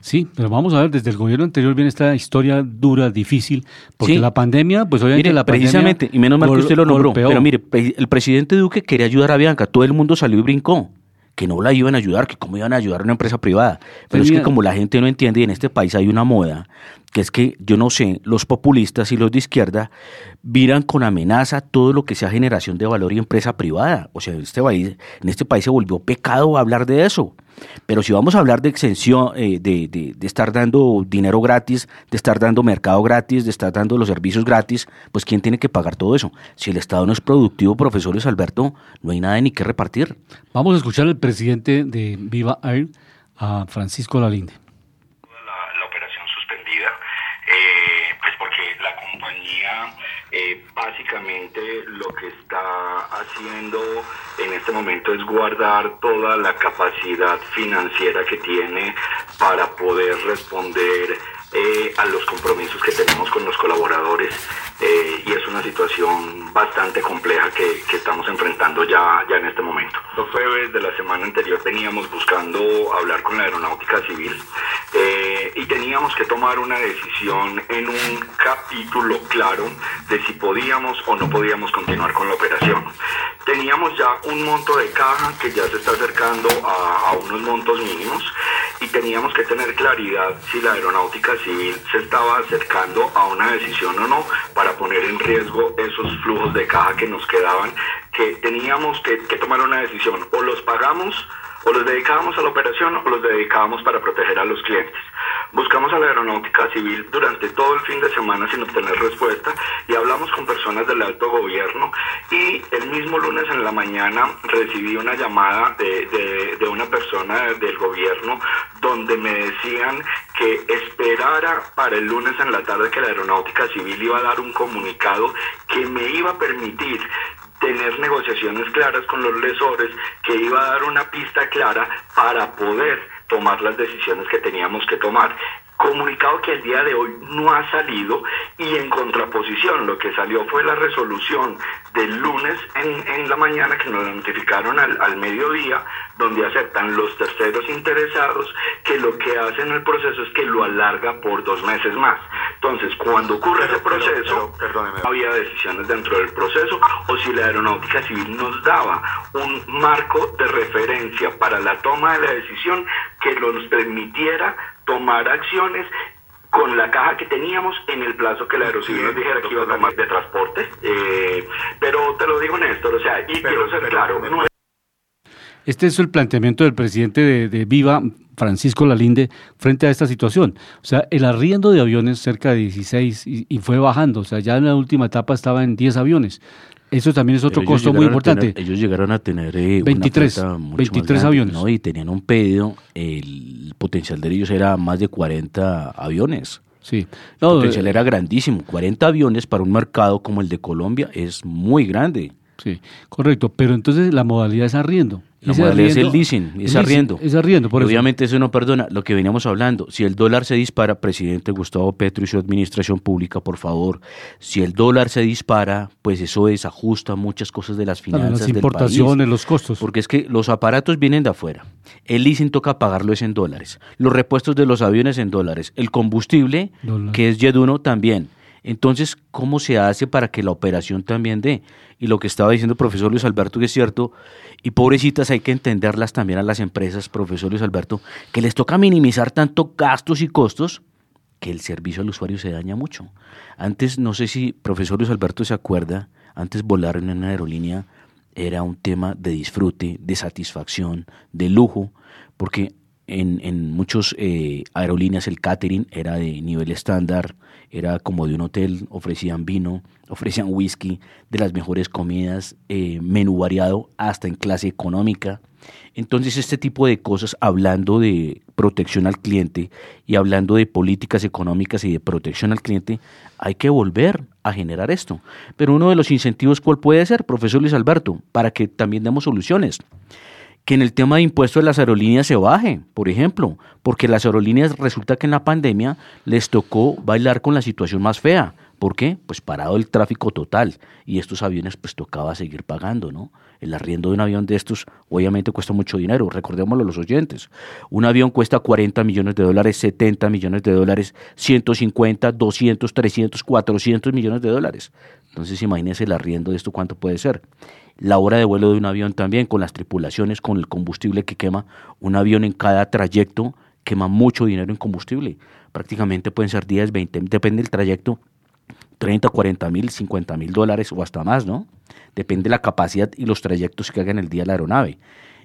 Sí, pero vamos a ver, desde el gobierno anterior viene esta historia dura, difícil, porque la pandemia, pues obviamente la pandemia... Precisamente, y menos mal que usted lo nombró, pero mire, el presidente Duque quería ayudar a Bianca, todo el mundo salió y brincó que no la iban a ayudar, que cómo iban a ayudar a una empresa privada. Pero es que como la gente no entiende, y en este país hay una moda que es que, yo no sé, los populistas y los de izquierda miran con amenaza todo lo que sea generación de valor y empresa privada. O sea, en este país, en este país se volvió pecado hablar de eso. Pero si vamos a hablar de exención, eh, de, de, estar dando dinero gratis, de estar dando mercado gratis, de estar dando los servicios gratis, pues ¿quién tiene que pagar todo eso? Si el Estado no es productivo, profesor Luis Alberto, no hay nada ni que repartir. Vamos a escuchar al presidente de Viva Air, a Francisco Lalinde. Básicamente lo que está haciendo en este momento es guardar toda la capacidad financiera que tiene para poder responder eh, a los compromisos que tenemos con los colaboradores eh, y es una situación bastante compleja que, estamos enfrentando ya, ya en este momento. Los jueves de la semana anterior veníamos buscando hablar con la aeronáutica civil eh, y teníamos que tomar una decisión en un capítulo claro de si podíamos o no podíamos continuar con la operación. Teníamos ya un monto de caja que ya se está acercando a, a unos montos mínimos y teníamos que tener claridad si la aeronáutica civil se estaba acercando a una decisión o no para poner en riesgo esos flujos de caja que nos quedaban, que teníamos que, que tomar una decisión, o los pagamos o los dedicábamos a la operación o los dedicábamos para proteger a los clientes. Buscamos a la aeronáutica civil durante todo el fin de semana sin obtener respuesta y hablamos con personas del alto gobierno y el mismo lunes en la mañana recibí una llamada de, de una persona del gobierno donde me decían que esperara para el lunes en la tarde que la aeronáutica civil iba a dar un comunicado que me iba a permitir tener negociaciones claras con los lesores, que iba a dar una pista clara para poder tomar las decisiones que teníamos que tomar comunicado que el día de hoy no ha salido y en contraposición lo que salió fue la resolución del lunes en, en la mañana que nos notificaron al, al, mediodía donde aceptan los terceros interesados que lo que hacen el proceso es que lo alarga por dos meses más. Entonces, cuando ocurre ese proceso, no había decisiones dentro del proceso o si la aeronáutica civil nos daba un marco de referencia para la toma de la decisión que nos permitiera tomar acciones con la caja que teníamos en el plazo que la Aerocivil nos dijera que iba a tomar de transporte. Eh, pero te lo digo, Néstor, o sea, y quiero ser claro. Este es el planteamiento del presidente de, Viva, Francisco Lalinde, frente a esta situación. O sea, el arriendo de aviones cerca de 16 y, y, fue bajando. O sea, ya en la última etapa estaba en 10 aviones. Eso también es otro costo muy importante. ellos llegaron a tener 23, eh, 23 aviones. Y tenían un pedido, el potencial de ellos era más de 40 aviones. Sí. el potencial eh, era grandísimo. 40 aviones para un mercado como el de Colombia es muy grande. Sí, correcto. Pero entonces la modalidad es arriendo. La modalidad es el leasing, es arriendo. Es arriendo, por Obviamente eso no perdona lo que veníamos hablando. Si el dólar se dispara, presidente Gustavo Petro y su administración pública, por favor, si el dólar se dispara, pues eso desajusta muchas cosas de las finanzas las importaciones, los costos. Porque es que los aparatos vienen de afuera. El leasing toca pagarlo es en dólares. Los repuestos de los aviones en dólares. El combustible, que es Jet también. Entonces, ¿cómo se hace para que la operación también dé? Y lo que estaba diciendo el profesor Luis Alberto, que es cierto, y pobrecitas hay que entenderlas también a las empresas, profesor Luis Alberto, que les toca minimizar tanto gastos y costos que el servicio al usuario se daña mucho. Antes, no sé si profesor Luis Alberto se acuerda, antes volar en una aerolínea era un tema de disfrute, de satisfacción, de lujo, porque en, en muchas eh, aerolíneas el catering era de nivel estándar, era como de un hotel, ofrecían vino, ofrecían whisky, de las mejores comidas, eh, menú variado hasta en clase económica. Entonces este tipo de cosas, hablando de protección al cliente y hablando de políticas económicas y de protección al cliente, hay que volver a generar esto. Pero uno de los incentivos, ¿cuál puede ser, profesor Luis Alberto? Para que también demos soluciones. Que en el tema de impuestos de las aerolíneas se baje, por ejemplo, porque las aerolíneas resulta que en la pandemia les tocó bailar con la situación más fea. ¿Por qué? Pues parado el tráfico total y estos aviones pues tocaba seguir pagando, ¿no? El arriendo de un avión de estos obviamente cuesta mucho dinero, recordémoslo los oyentes. Un avión cuesta 40 millones de dólares, 70 millones de dólares, 150, 200, 300, 400 millones de dólares. Entonces imagínense el arriendo de esto cuánto puede ser. La hora de vuelo de un avión también, con las tripulaciones, con el combustible que quema. Un avión en cada trayecto quema mucho dinero en combustible. Prácticamente pueden ser 10, 20, depende del trayecto, 30, 40 mil, 50 mil dólares o hasta más, ¿no? Depende de la capacidad y los trayectos que haga en el día la aeronave.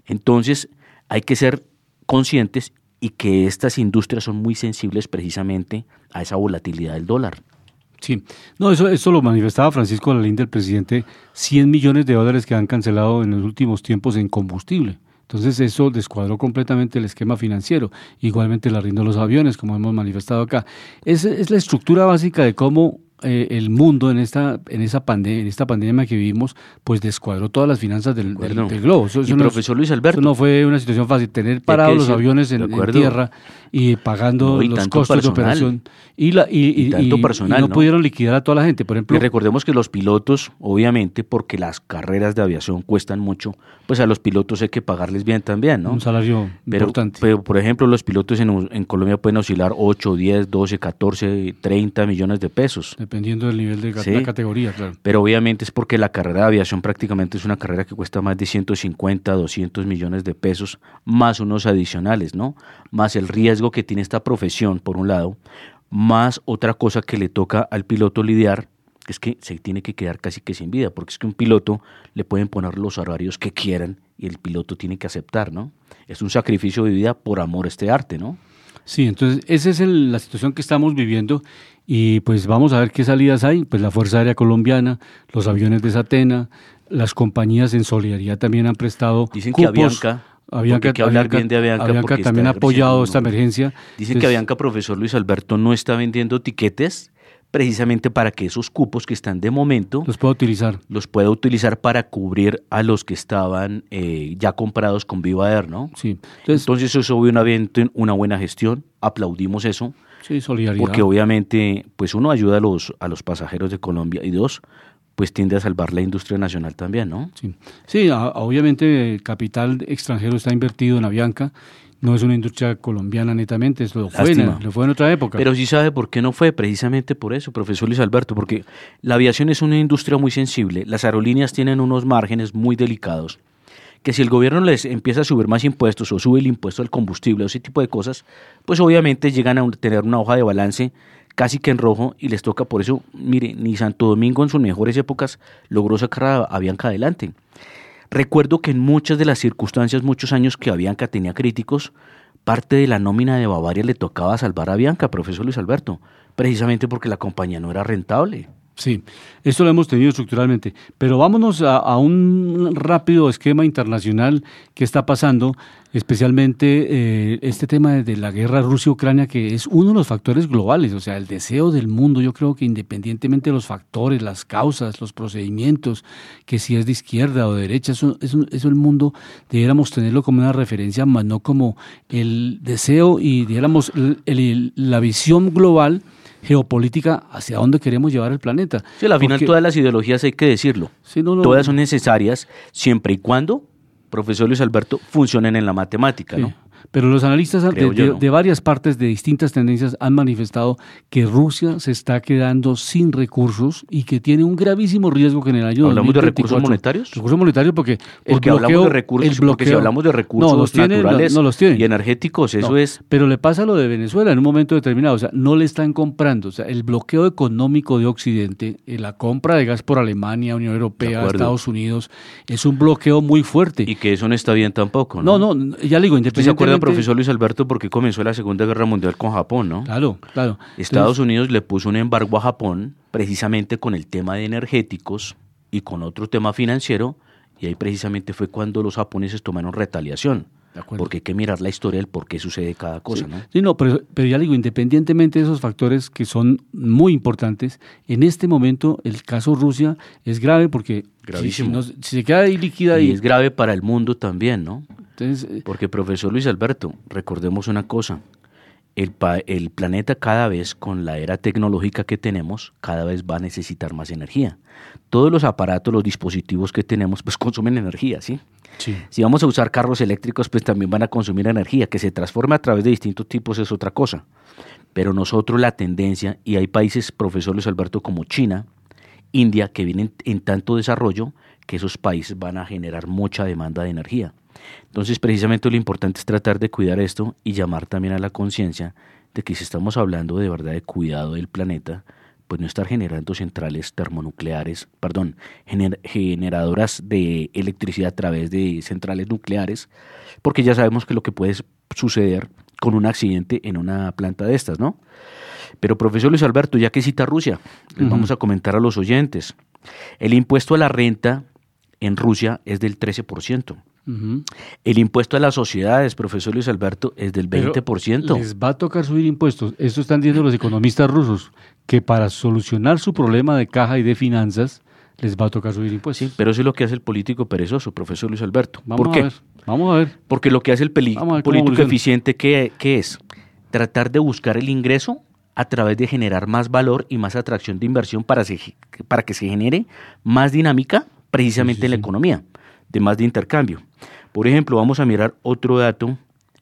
Entonces, hay que ser conscientes y que estas industrias son muy sensibles precisamente a esa volatilidad del dólar. Sí, no, eso, eso lo manifestaba Francisco Lalinde, el presidente, 100 millones de dólares que han cancelado en los últimos tiempos en combustible. Entonces eso descuadró completamente el esquema financiero. Igualmente la rindo los aviones, como hemos manifestado acá. Es, es la estructura básica de cómo eh, el mundo en esta en esa pandemia en esta pandemia que vivimos pues descuadró todas las finanzas del, globo eso, y profesor Luis Alberto no fue una situación fácil tener parados los aviones en, tierra y pagando los costos de operación. Y la y, tanto personal, no, pudieron liquidar a toda la gente. Por ejemplo y recordemos que los pilotos obviamente porque las carreras de aviación cuestan mucho pues a los pilotos hay que pagarles bien también no un salario importante. pero por ejemplo los pilotos en, en Colombia pueden oscilar 8 10 12 14 30 millones de pesos. Dependiendo del nivel de la categoría, claro. Pero obviamente es porque la carrera de aviación prácticamente es una carrera que cuesta más de 150, 200 millones de pesos, más unos adicionales, ¿no? Más el riesgo que tiene esta profesión, por un lado, más otra cosa que le toca al piloto lidiar, que es que se tiene que quedar casi que sin vida, porque es que un piloto le pueden poner los horarios que quieran y el piloto tiene que aceptar, ¿no? Es un sacrificio de vida por amor a este arte, ¿no? Sí, entonces esa es la situación que estamos viviendo y pues vamos a ver qué salidas hay. Pues la Fuerza Aérea Colombiana, los aviones de Satena, las compañías en solidaridad también han prestado Dicen que Avianca, Avianca, que hablar bien de Avianca, Avianca también ha apoyado esta emergencia. Dicen que Avianca, profesor Luis Alberto, no está vendiendo tiquetes precisamente para que esos cupos que están de momento los pueda utilizar los pueda utilizar para cubrir a los que estaban eh, ya comprados con Viva Air, ¿no? Sí. Entonces, Entonces eso obviamente una buena gestión, aplaudimos eso. Sí, solidaridad. Porque obviamente, pues uno ayuda a los a los pasajeros de Colombia y dos, pues tiende a salvar la industria nacional también, ¿no? Sí, sí obviamente el capital extranjero está invertido en Avianca no es una industria colombiana netamente, eso lo fue, lo fue en otra época. Pero sí sabe por qué no fue, precisamente por eso, profesor Luis Alberto, porque la aviación es una industria muy sensible, las aerolíneas tienen unos márgenes muy delicados, que si el gobierno les empieza a subir más impuestos o sube el impuesto al combustible o ese tipo de cosas, pues obviamente llegan a tener una hoja de balance casi que en rojo y les toca por eso, mire, ni Santo Domingo en sus mejores épocas logró sacar a Avianca adelante. Recuerdo que en muchas de las circunstancias, muchos años que Avianca tenía críticos, parte de la nómina de Bavaria le tocaba salvar a Avianca, profesor Luis Alberto, precisamente porque la compañía no era rentable. Sí, esto lo hemos tenido estructuralmente, pero vámonos a, un rápido esquema internacional que está pasando, especialmente eh, este tema de la guerra Rusia-Ucrania, que es uno de los factores globales, o sea, el deseo del mundo, yo creo que independientemente de los factores, las causas, los procedimientos, que si es de izquierda o de derecha, eso, eso, eso el mundo debiéramos tenerlo como una referencia, más no como el deseo y, diéramos, la visión global geopolítica hacia dónde queremos llevar el planeta. Sí, al final todas las ideologías hay que decirlo. todas son necesarias siempre y cuando, profesor Luis Alberto, funcionen en la matemática, ¿no? Pero los analistas de, varias partes de distintas tendencias han manifestado que Rusia se está quedando sin recursos y que tiene un gravísimo riesgo que en el año ¿Hablamos de recursos monetarios? Recursos monetarios porque, porque hablamos de recursos, porque si hablamos de recursos los naturales no, los tienen. y energéticos, eso es... Pero le pasa lo de Venezuela en un momento determinado, o sea, no le están comprando, o sea, el bloqueo económico de Occidente, eh, la compra de gas por Alemania, Unión Europea, Estados Unidos, es un bloqueo muy fuerte. Y que eso no está bien tampoco, ¿no? No, no, ya le digo, independientemente profesor Luis Alberto, porque comenzó la Segunda Guerra Mundial con Japón, ¿no? Claro, claro. Estados Unidos le puso un embargo a Japón precisamente con el tema de energéticos y con otro tema financiero, y ahí precisamente fue cuando los japoneses tomaron retaliación. Porque hay que mirar la historia del por qué sucede cada cosa, sí. ¿no? Sí, no, pero, pero ya digo, independientemente de esos factores que son muy importantes, en este momento el caso Rusia es grave porque Gravísimo. Si, si, si se queda ahí líquida y y es grave para el mundo también, ¿no? Entonces, eh, Porque, profesor Luis Alberto, recordemos una cosa. El, el planeta cada vez, con la era tecnológica que tenemos, cada vez va a necesitar más energía. Todos los aparatos, los dispositivos que tenemos, pues consumen energía, ¿sí? sí. Si vamos a usar carros eléctricos, pues también van a consumir energía. Que se transforme a través de distintos tipos es otra cosa. Pero nosotros la tendencia, y hay países, profesor Luis Alberto, como China, India, que vienen en tanto desarrollo, que esos países van a generar mucha demanda de energía. Entonces, precisamente lo importante es tratar de cuidar esto y llamar también a la conciencia de que si estamos hablando de verdad de cuidado del planeta, pues no estar generando centrales termonucleares, perdón, gener- generadoras de electricidad a través de centrales nucleares, porque ya sabemos que lo que puede suceder con un accidente en una planta de estas, ¿no? Pero profesor Luis Alberto, ya que cita Rusia, les vamos a comentar a los oyentes. El impuesto a la renta en Rusia es del 13%. Ujú. El impuesto a las sociedades, profesor Luis Alberto, es del Pero 20%. Les va a tocar subir impuestos. Esto están diciendo los economistas rusos, que para solucionar su problema de caja y de finanzas, les va a tocar subir impuestos. Sí, pero eso es lo que hace el político perezoso, profesor Luis Alberto. Vamos ¿Por a qué? ver. Vamos a ver. Porque lo que hace el a político evoluciona. eficiente, ¿qué, qué es? Tratar de buscar el ingreso a través de generar más valor y más atracción de inversión para, se- para que se genere más dinámica precisamente Sí, sí, en la economía, de más de intercambio. Por ejemplo, vamos a mirar otro dato,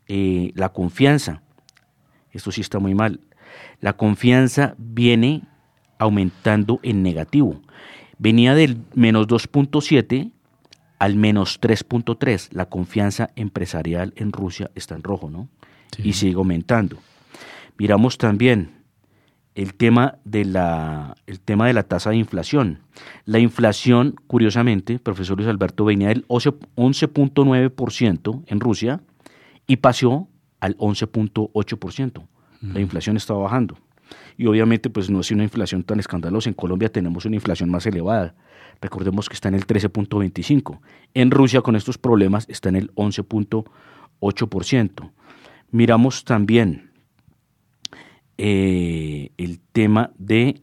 eh, la confianza. Esto sí está muy mal. La confianza viene aumentando en negativo. Venía del menos 2.7 al menos 3.3. La confianza empresarial en Rusia está en rojo, ¿no? Sí. Y sigue aumentando. Miramos también el tema de la el tema de la tasa de inflación. La inflación, curiosamente, profesor Luis Alberto, venía del 11 11.9% en Rusia y pasó al 11.8%. La inflación está bajando. Y obviamente, pues no es una inflación tan escandalosa. En Colombia tenemos una inflación más elevada. Recordemos que está en el 13.25. En Rusia, con estos problemas, está en el 11.8%. Miramos también eh, el tema de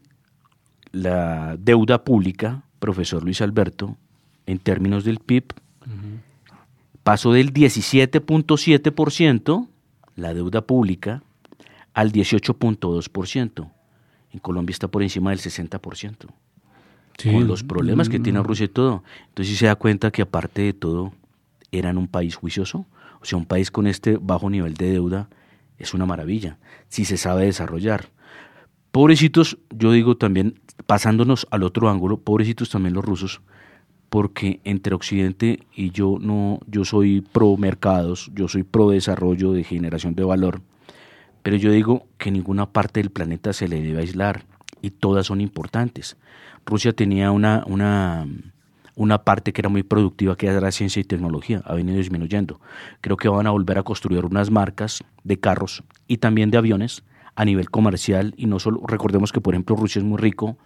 la deuda pública, profesor Luis Alberto, en términos del PIB, pasó del 17.7%, la deuda pública, al 18.2%. En Colombia está por encima del 60%, Sí. con los problemas que tiene Mm. Rusia y todo. Entonces sí se da cuenta que aparte de todo, eran un país juicioso. O sea, un país con este bajo nivel de deuda es una maravilla, si se sabe desarrollar. Pobrecitos, yo digo también, pasándonos al otro ángulo, pobrecitos también los rusos, porque entre Occidente y yo no, yo soy pro mercados, yo soy pro desarrollo de generación de valor, pero yo digo que ninguna parte del planeta se le debe aislar y todas son importantes. Rusia tenía una, una, una parte que era muy productiva, que era ciencia y tecnología, ha venido disminuyendo. Creo que van a volver a construir unas marcas de carros y también de aviones a nivel comercial y no solo, recordemos que por ejemplo Rusia es muy rico,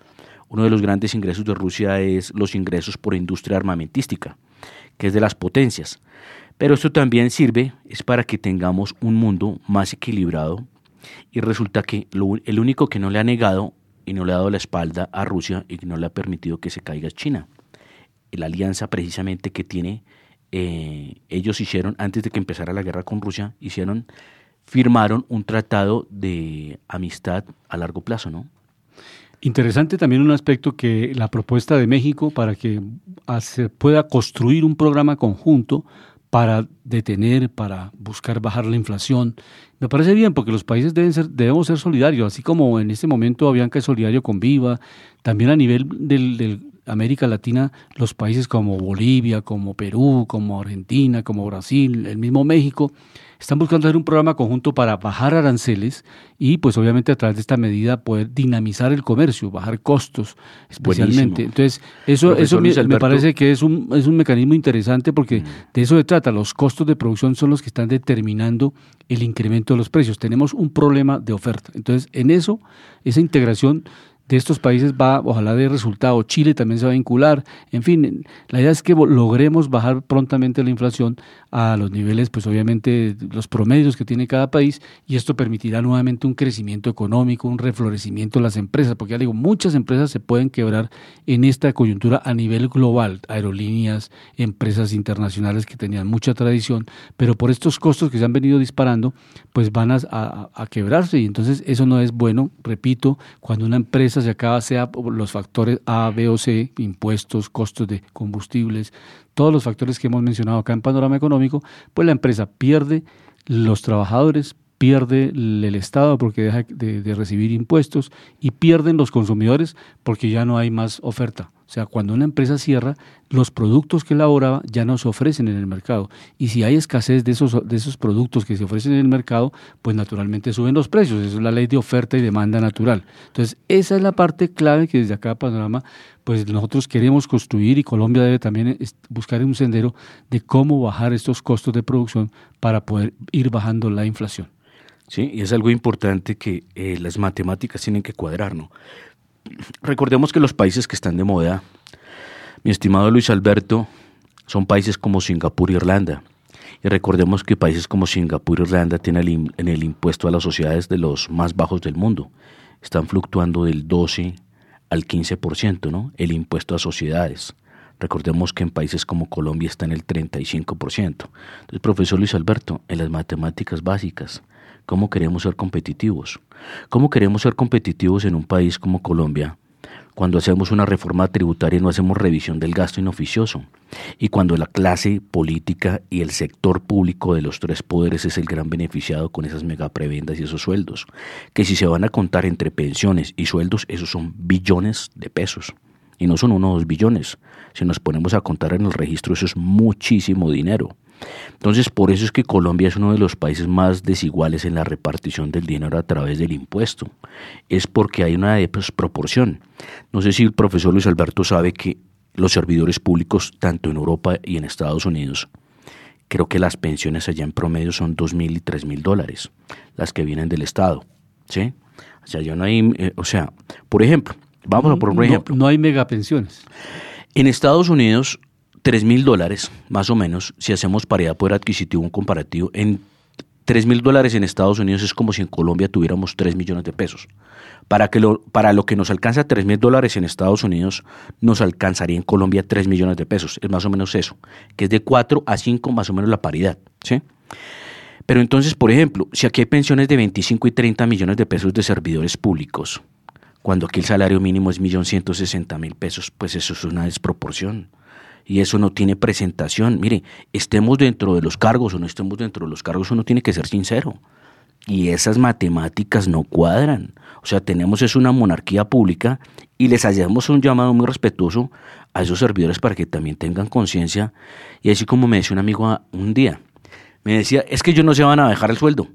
uno de los grandes ingresos de Rusia es los ingresos por industria armamentística, que es de las potencias. Pero esto también sirve es para que tengamos un mundo más equilibrado y resulta que lo- el único que no le ha negado y no le ha dado la espalda a Rusia y no le ha permitido que se caiga es China. La alianza precisamente que tiene, eh, ellos hicieron, antes de que empezara la guerra con Rusia, hicieron, firmaron un tratado de amistad a largo plazo, ¿no? Interesante también un aspecto que la propuesta de México para que se pueda construir un programa conjunto para detener, para buscar bajar la inflación. Me parece bien porque los países deben ser, debemos ser solidarios, así como en este momento Avianca es solidario con Viva, también a nivel del América Latina, los países como Bolivia, como Perú, como Argentina, como Brasil, el mismo México, están buscando hacer un programa conjunto para bajar aranceles y pues obviamente a través de esta medida poder dinamizar el comercio, bajar costos especialmente. Buenísimo. Entonces, eso, Profesor eso me, parece que es un, es un mecanismo interesante porque de eso se trata. Los costos de producción son los que están determinando el incremento de los precios. Tenemos un problema de oferta. Entonces, en eso, esa integración de estos países va, ojalá de resultado. Chile también se va a vincular. En fin, la idea es que logremos bajar prontamente la inflación a los niveles, pues obviamente, los promedios que tiene cada país y esto permitirá nuevamente un crecimiento económico, un reflorecimiento de las empresas, porque ya digo, muchas empresas se pueden quebrar en esta coyuntura a nivel global, aerolíneas, empresas internacionales que tenían mucha tradición, pero por estos costos que se han venido disparando, pues van a, a quebrarse y entonces eso no es bueno, repito, cuando una empresa se acaba, sea los factores A, B o C, impuestos, costos de combustibles, todos los factores que hemos mencionado acá en Panorama Económico, pues la empresa pierde los trabajadores, pierde el Estado porque deja de, recibir impuestos y pierden los consumidores porque ya no hay más oferta. O sea, cuando una empresa cierra, los productos que elaboraba ya no se ofrecen en el mercado. Y si hay escasez de esos, de esos productos que se ofrecen en el mercado, pues naturalmente suben los precios. Esa es la ley de oferta y demanda natural. Entonces, esa es la parte clave que desde acá, Panorama, pues nosotros queremos construir y Colombia debe también buscar un sendero de cómo bajar estos costos de producción para poder ir bajando la inflación. Sí, y es algo importante que eh, las matemáticas tienen que cuadrar, ¿no? Recordemos que los países que están de moda, mi estimado Luis Alberto, son países como Singapur y Irlanda. Y recordemos que países como Singapur y Irlanda tienen en el impuesto a las sociedades de los más bajos del mundo. Están fluctuando del 12 al 15%, ¿no? El impuesto a sociedades. Recordemos que en países como Colombia está en el 35%. Entonces, profesor Luis Alberto, en las matemáticas básicas, ¿Cómo queremos ser competitivos? ¿Cómo queremos ser competitivos en un país como Colombia cuando hacemos una reforma tributaria y no hacemos revisión del gasto inoficioso? Y cuando la clase política y el sector público de los tres poderes es el gran beneficiado con esas megaprebendas y esos sueldos, que si se van a contar entre pensiones y sueldos, esos son billones de pesos. Y no son uno o dos billones. Si nos ponemos a contar en el registro, eso es muchísimo dinero. Entonces, por eso es que Colombia es uno de los países más desiguales en la repartición del dinero a través del impuesto. Es porque hay una desproporción. No sé si el profesor Luis Alberto sabe que los servidores públicos, tanto en Europa y en Estados Unidos, creo que las pensiones allá en promedio son dos mil y tres mil dólares, las que vienen del Estado. ¿Sí? O sea, yo no hay, eh, o sea, por ejemplo, vamos a por un ejemplo. No hay megapensiones. En Estados Unidos 3 mil dólares, más o menos, si hacemos paridad poder adquisitivo, un comparativo, en 3 mil dólares en Estados Unidos es como si en Colombia tuviéramos 3 millones de pesos. Para, que lo, para lo que nos alcanza 3 mil dólares en Estados Unidos, nos alcanzaría en Colombia 3 millones de pesos. Es más o menos eso, que es de 4 a 5 más o menos la paridad. ¿sí? Pero entonces, por ejemplo, si aquí hay pensiones de 25 y 30 millones de pesos de servidores públicos, cuando aquí el salario mínimo es 1.160.000 pesos, pues eso es una desproporción y eso no tiene presentación. Mire, estemos dentro de los cargos o no estemos dentro de los cargos, uno tiene que ser sincero. Y esas matemáticas no cuadran. O sea, tenemos es una monarquía pública y les hacemos un llamado muy respetuoso a esos servidores para que también tengan conciencia. Y así como me decía un amigo un día, me decía, es que ellos no se van a dejar el sueldo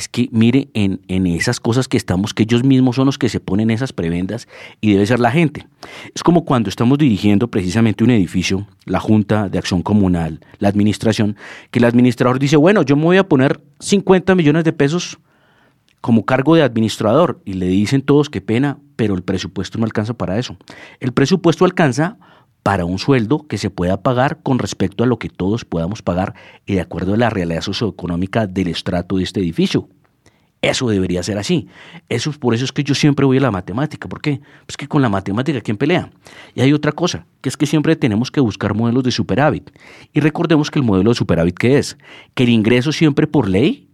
es que mire en, en, esas cosas que estamos, que ellos mismos son los que se ponen esas prebendas y debe ser la gente. Es como cuando estamos dirigiendo precisamente un edificio, la Junta de Acción Comunal, la administración, que el administrador dice, bueno, yo me voy a poner 50 millones de pesos como cargo de administrador y le dicen todos qué pena, pero el presupuesto no alcanza para eso. El presupuesto alcanza para un sueldo que se pueda pagar con respecto a lo que todos podamos pagar y de acuerdo a la realidad socioeconómica del estrato de este edificio. Eso debería ser así. Eso, por eso es que yo siempre voy a la matemática. ¿Por qué? Pues que con la matemática, ¿quién pelea? Y hay otra cosa, que es que siempre tenemos que buscar modelos de superávit. Y recordemos que el modelo de superávit, ¿qué es? Que el ingreso siempre por ley,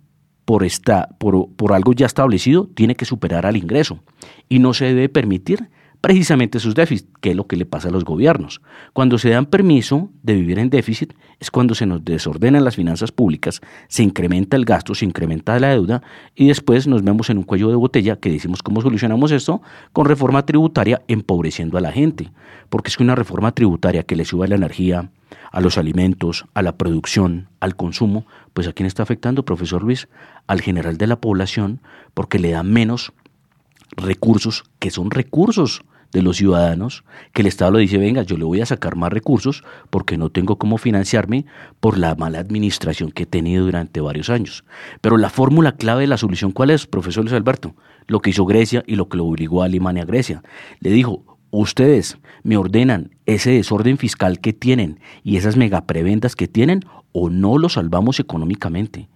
por, esta, por, por algo ya establecido, tiene que superar al ingreso. Y no se debe permitir precisamente sus déficits, que es lo que le pasa a los gobiernos. Cuando se dan permiso de vivir en déficit es cuando se nos desordenan las finanzas públicas, se incrementa el gasto, se incrementa la deuda y después nos vemos en un cuello de botella que decimos cómo solucionamos esto con reforma tributaria empobreciendo a la gente, porque es que una reforma tributaria que le suba la energía, a los alimentos, a la producción, al consumo, pues a quién está afectando, profesor Luis, al general de la población, porque le da menos recursos que son recursos de los ciudadanos, que el Estado le dice, venga, yo le voy a sacar más recursos porque no tengo cómo financiarme por la mala administración que he tenido durante varios años. Pero la fórmula clave de la solución, ¿cuál es, profesor Luis Alberto? Lo que hizo Grecia y lo que lo obligó a Alemania a Grecia. Le dijo, ustedes me ordenan ese desorden fiscal que tienen y esas megapreventas que tienen o no lo salvamos económicamente.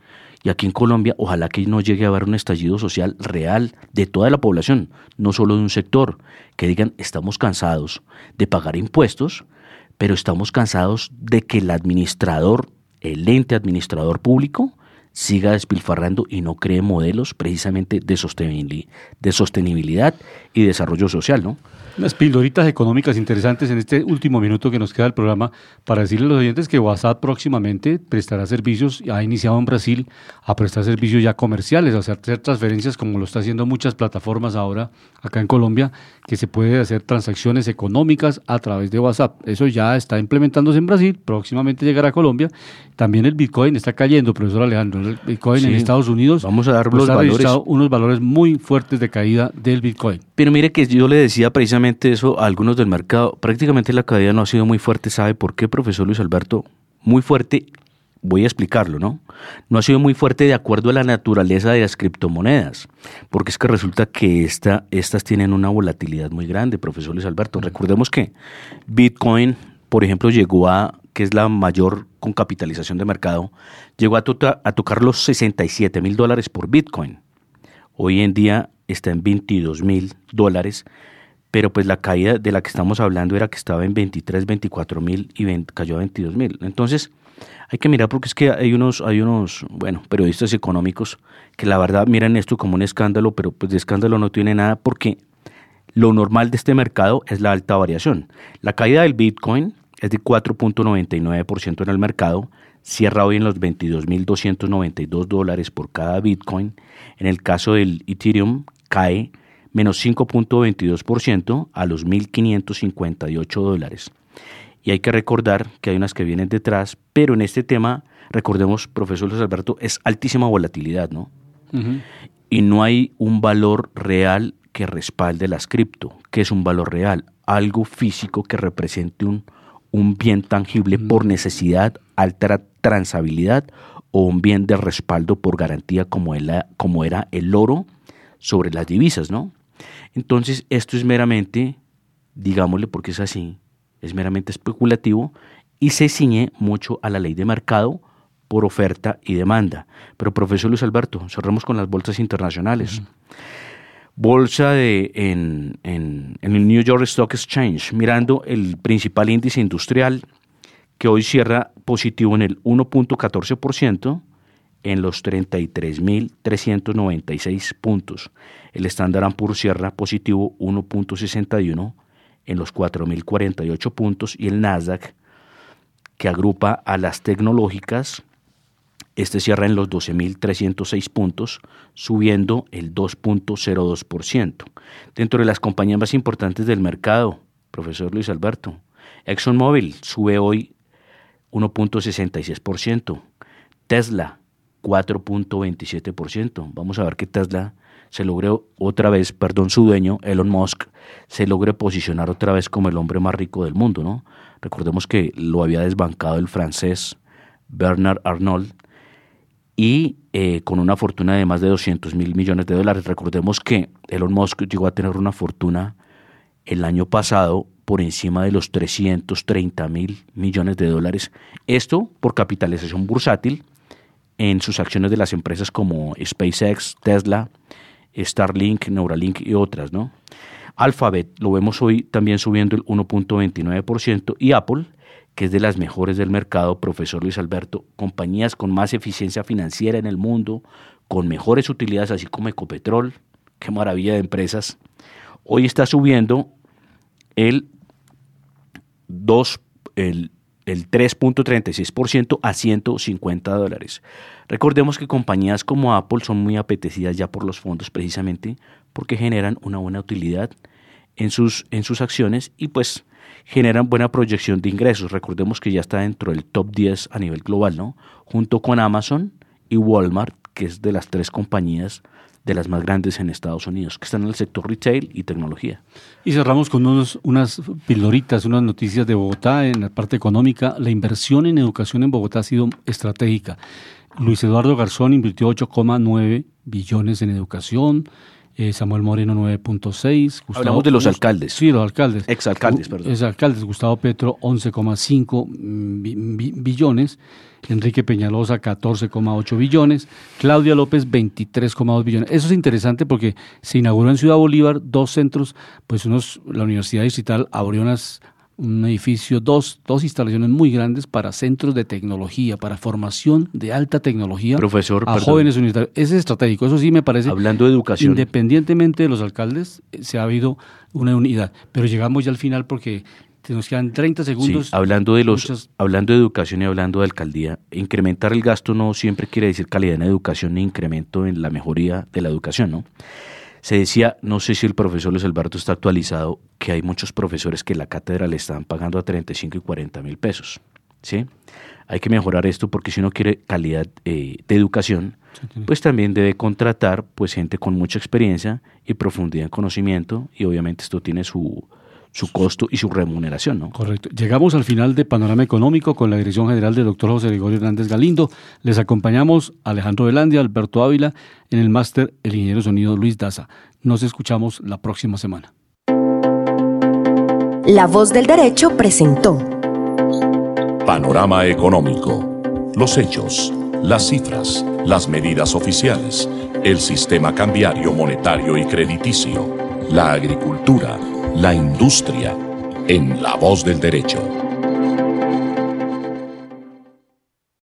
Y aquí en Colombia, ojalá que no llegue a haber un estallido social real de toda la población, no solo de un sector, que digan, estamos cansados de pagar impuestos, pero estamos cansados de que el administrador, el ente administrador público, siga despilfarrando y no cree modelos precisamente de sostenibilidad, y desarrollo social, ¿no? Unas pildoritas económicas interesantes en este último minuto que nos queda del programa para decirle a los oyentes que WhatsApp próximamente prestará servicios, ha iniciado en Brasil a prestar servicios ya comerciales, a hacer transferencias como lo está haciendo muchas plataformas ahora acá en Colombia, que se puede hacer transacciones económicas a través de WhatsApp. Eso ya está implementándose en Brasil, próximamente llegará a Colombia. También el Bitcoin está cayendo, profesor Alejandro. El Bitcoin en Estados Unidos vamos a dar los valores. unos valores muy fuertes de caída del Bitcoin. Pero mire que yo le decía precisamente eso a algunos del mercado. Prácticamente la caída no ha sido muy fuerte. ¿Sabe por qué, profesor Luis Alberto? Muy fuerte voy a explicarlo, ¿no? No ha sido muy fuerte de acuerdo a la naturaleza de las criptomonedas, porque es que resulta que esta, estas tienen una volatilidad muy grande, profesor Luis Alberto. Recordemos que Bitcoin, por ejemplo, llegó a, que es la mayor con capitalización de mercado, llegó a, tota, a tocar los 67 mil dólares por Bitcoin. Hoy en día está en 22 mil dólares, pero pues la caída de la que estamos hablando era que estaba en 23, 24 mil y cayó a 22 mil. Entonces, hay que mirar porque es que hay unos, hay unos, bueno, periodistas económicos que la verdad miran esto como un escándalo, pero pues de escándalo no tiene nada porque lo normal de este mercado es la alta variación. La caída del Bitcoin es de 4.99% en el mercado, cierra hoy en los 22.292 dólares por cada Bitcoin. En el caso del Ethereum cae menos 5.22% a los 1.558 dólares. Y hay que recordar que hay unas que vienen detrás, pero en este tema, recordemos, profesor Luis Alberto, es altísima volatilidad, ¿no? Y no hay un valor real que respalde las cripto. ¿Qué es un valor real? Algo físico que represente un, un bien tangible por necesidad, alta transabilidad o un bien de respaldo por garantía como, como era el oro sobre las divisas, ¿no? Entonces, esto es meramente, digámosle porque es así, es meramente especulativo y se ciñe mucho a la ley de mercado por oferta y demanda. Pero profesor Luis Alberto, cerramos con las bolsas internacionales. Bolsa de, en, en, en, el New York Stock Exchange, mirando el principal índice industrial que hoy cierra positivo en el 1.14% en los 33.396 puntos. El Standard Poor's cierra positivo 1.61 en los 4.048 puntos y el Nasdaq, que agrupa a las tecnológicas, este cierra en los 12.306 puntos, subiendo el 2.02%. Dentro de las compañías más importantes del mercado, profesor Luis Alberto, ExxonMobil sube hoy 1.66%, Tesla 4.27%. Vamos a ver qué Tesla se logre otra vez, perdón, su dueño, Elon Musk, se logre posicionar otra vez como el hombre más rico del mundo, ¿no? Recordemos que lo había desbancado el francés Bernard Arnault y eh, con una fortuna de más de 200 mil millones de dólares. Recordemos que Elon Musk llegó a tener una fortuna el año pasado por encima de los 330 mil millones de dólares. Esto por capitalización bursátil en sus acciones de las empresas como SpaceX, Tesla, Starlink, Neuralink y otras, ¿no? Alphabet lo vemos hoy también subiendo el 1.29% y Apple, que es de las mejores del mercado, profesor Luis Alberto, compañías con más eficiencia financiera en el mundo, con mejores utilidades, así como Ecopetrol, qué maravilla de empresas, hoy está subiendo el 2, el el 3.36% a 150 dólares. Recordemos que compañías como Apple son muy apetecidas ya por los fondos precisamente porque generan una buena utilidad en sus, en sus acciones y pues generan buena proyección de ingresos. Recordemos que ya está dentro del top 10 a nivel global, ¿no? Junto con Amazon y Walmart, que es de las tres compañías de las más grandes en Estados Unidos, que están en el sector retail y tecnología. Y cerramos con unos, unas pildoritas, unas noticias de Bogotá en la parte económica. La inversión en educación en Bogotá ha sido estratégica. Luis Eduardo Garzón invirtió 8,9 billones en educación. Eh, Samuel Moreno 9.6. Hablamos de los alcaldes. Sí, los alcaldes. Exalcaldes, perdón. Exalcaldes. Gustavo Petro 11,5 billones. Enrique Peñalosa 14,8 billones. Claudia López 23,2 billones. Eso es interesante porque se inauguró en Ciudad Bolívar dos centros, pues unos, la Universidad Digital abrió unas un edificio, dos, dos instalaciones muy grandes para centros de tecnología, para formación de alta tecnología Profesor, a jóvenes universitarios. Ese es estratégico, eso sí me parece. Hablando de educación. Independientemente de los alcaldes, eh, se ha habido una unidad. Pero llegamos ya al final porque nos quedan 30 segundos. Sí, hablando, de los, hablando de educación y hablando de alcaldía, incrementar el gasto no siempre quiere decir calidad en educación ni incremento en la mejoría de la educación, ¿no? Se decía, no sé si el profesor Luis Alberto está actualizado, que hay muchos profesores que la cátedra le están pagando a 35 y 40 mil pesos. ¿sí? Hay que mejorar esto porque si uno quiere calidad eh, de educación, pues también debe contratar pues gente con mucha experiencia y profundidad en conocimiento y obviamente esto tiene su, su costo y su remuneración. ¿no? Correcto. Llegamos al final de Panorama Económico con la dirección general del doctor José Gregorio Hernández Galindo. Les acompañamos Alejandro Velandia, Alberto Ávila, en el máster El Ingeniero Sonido Luis Daza. Nos escuchamos la próxima semana. La voz del derecho presentó Panorama Económico. Los hechos, las cifras, las medidas oficiales, el sistema cambiario monetario y crediticio, la agricultura, la industria, en la voz del derecho.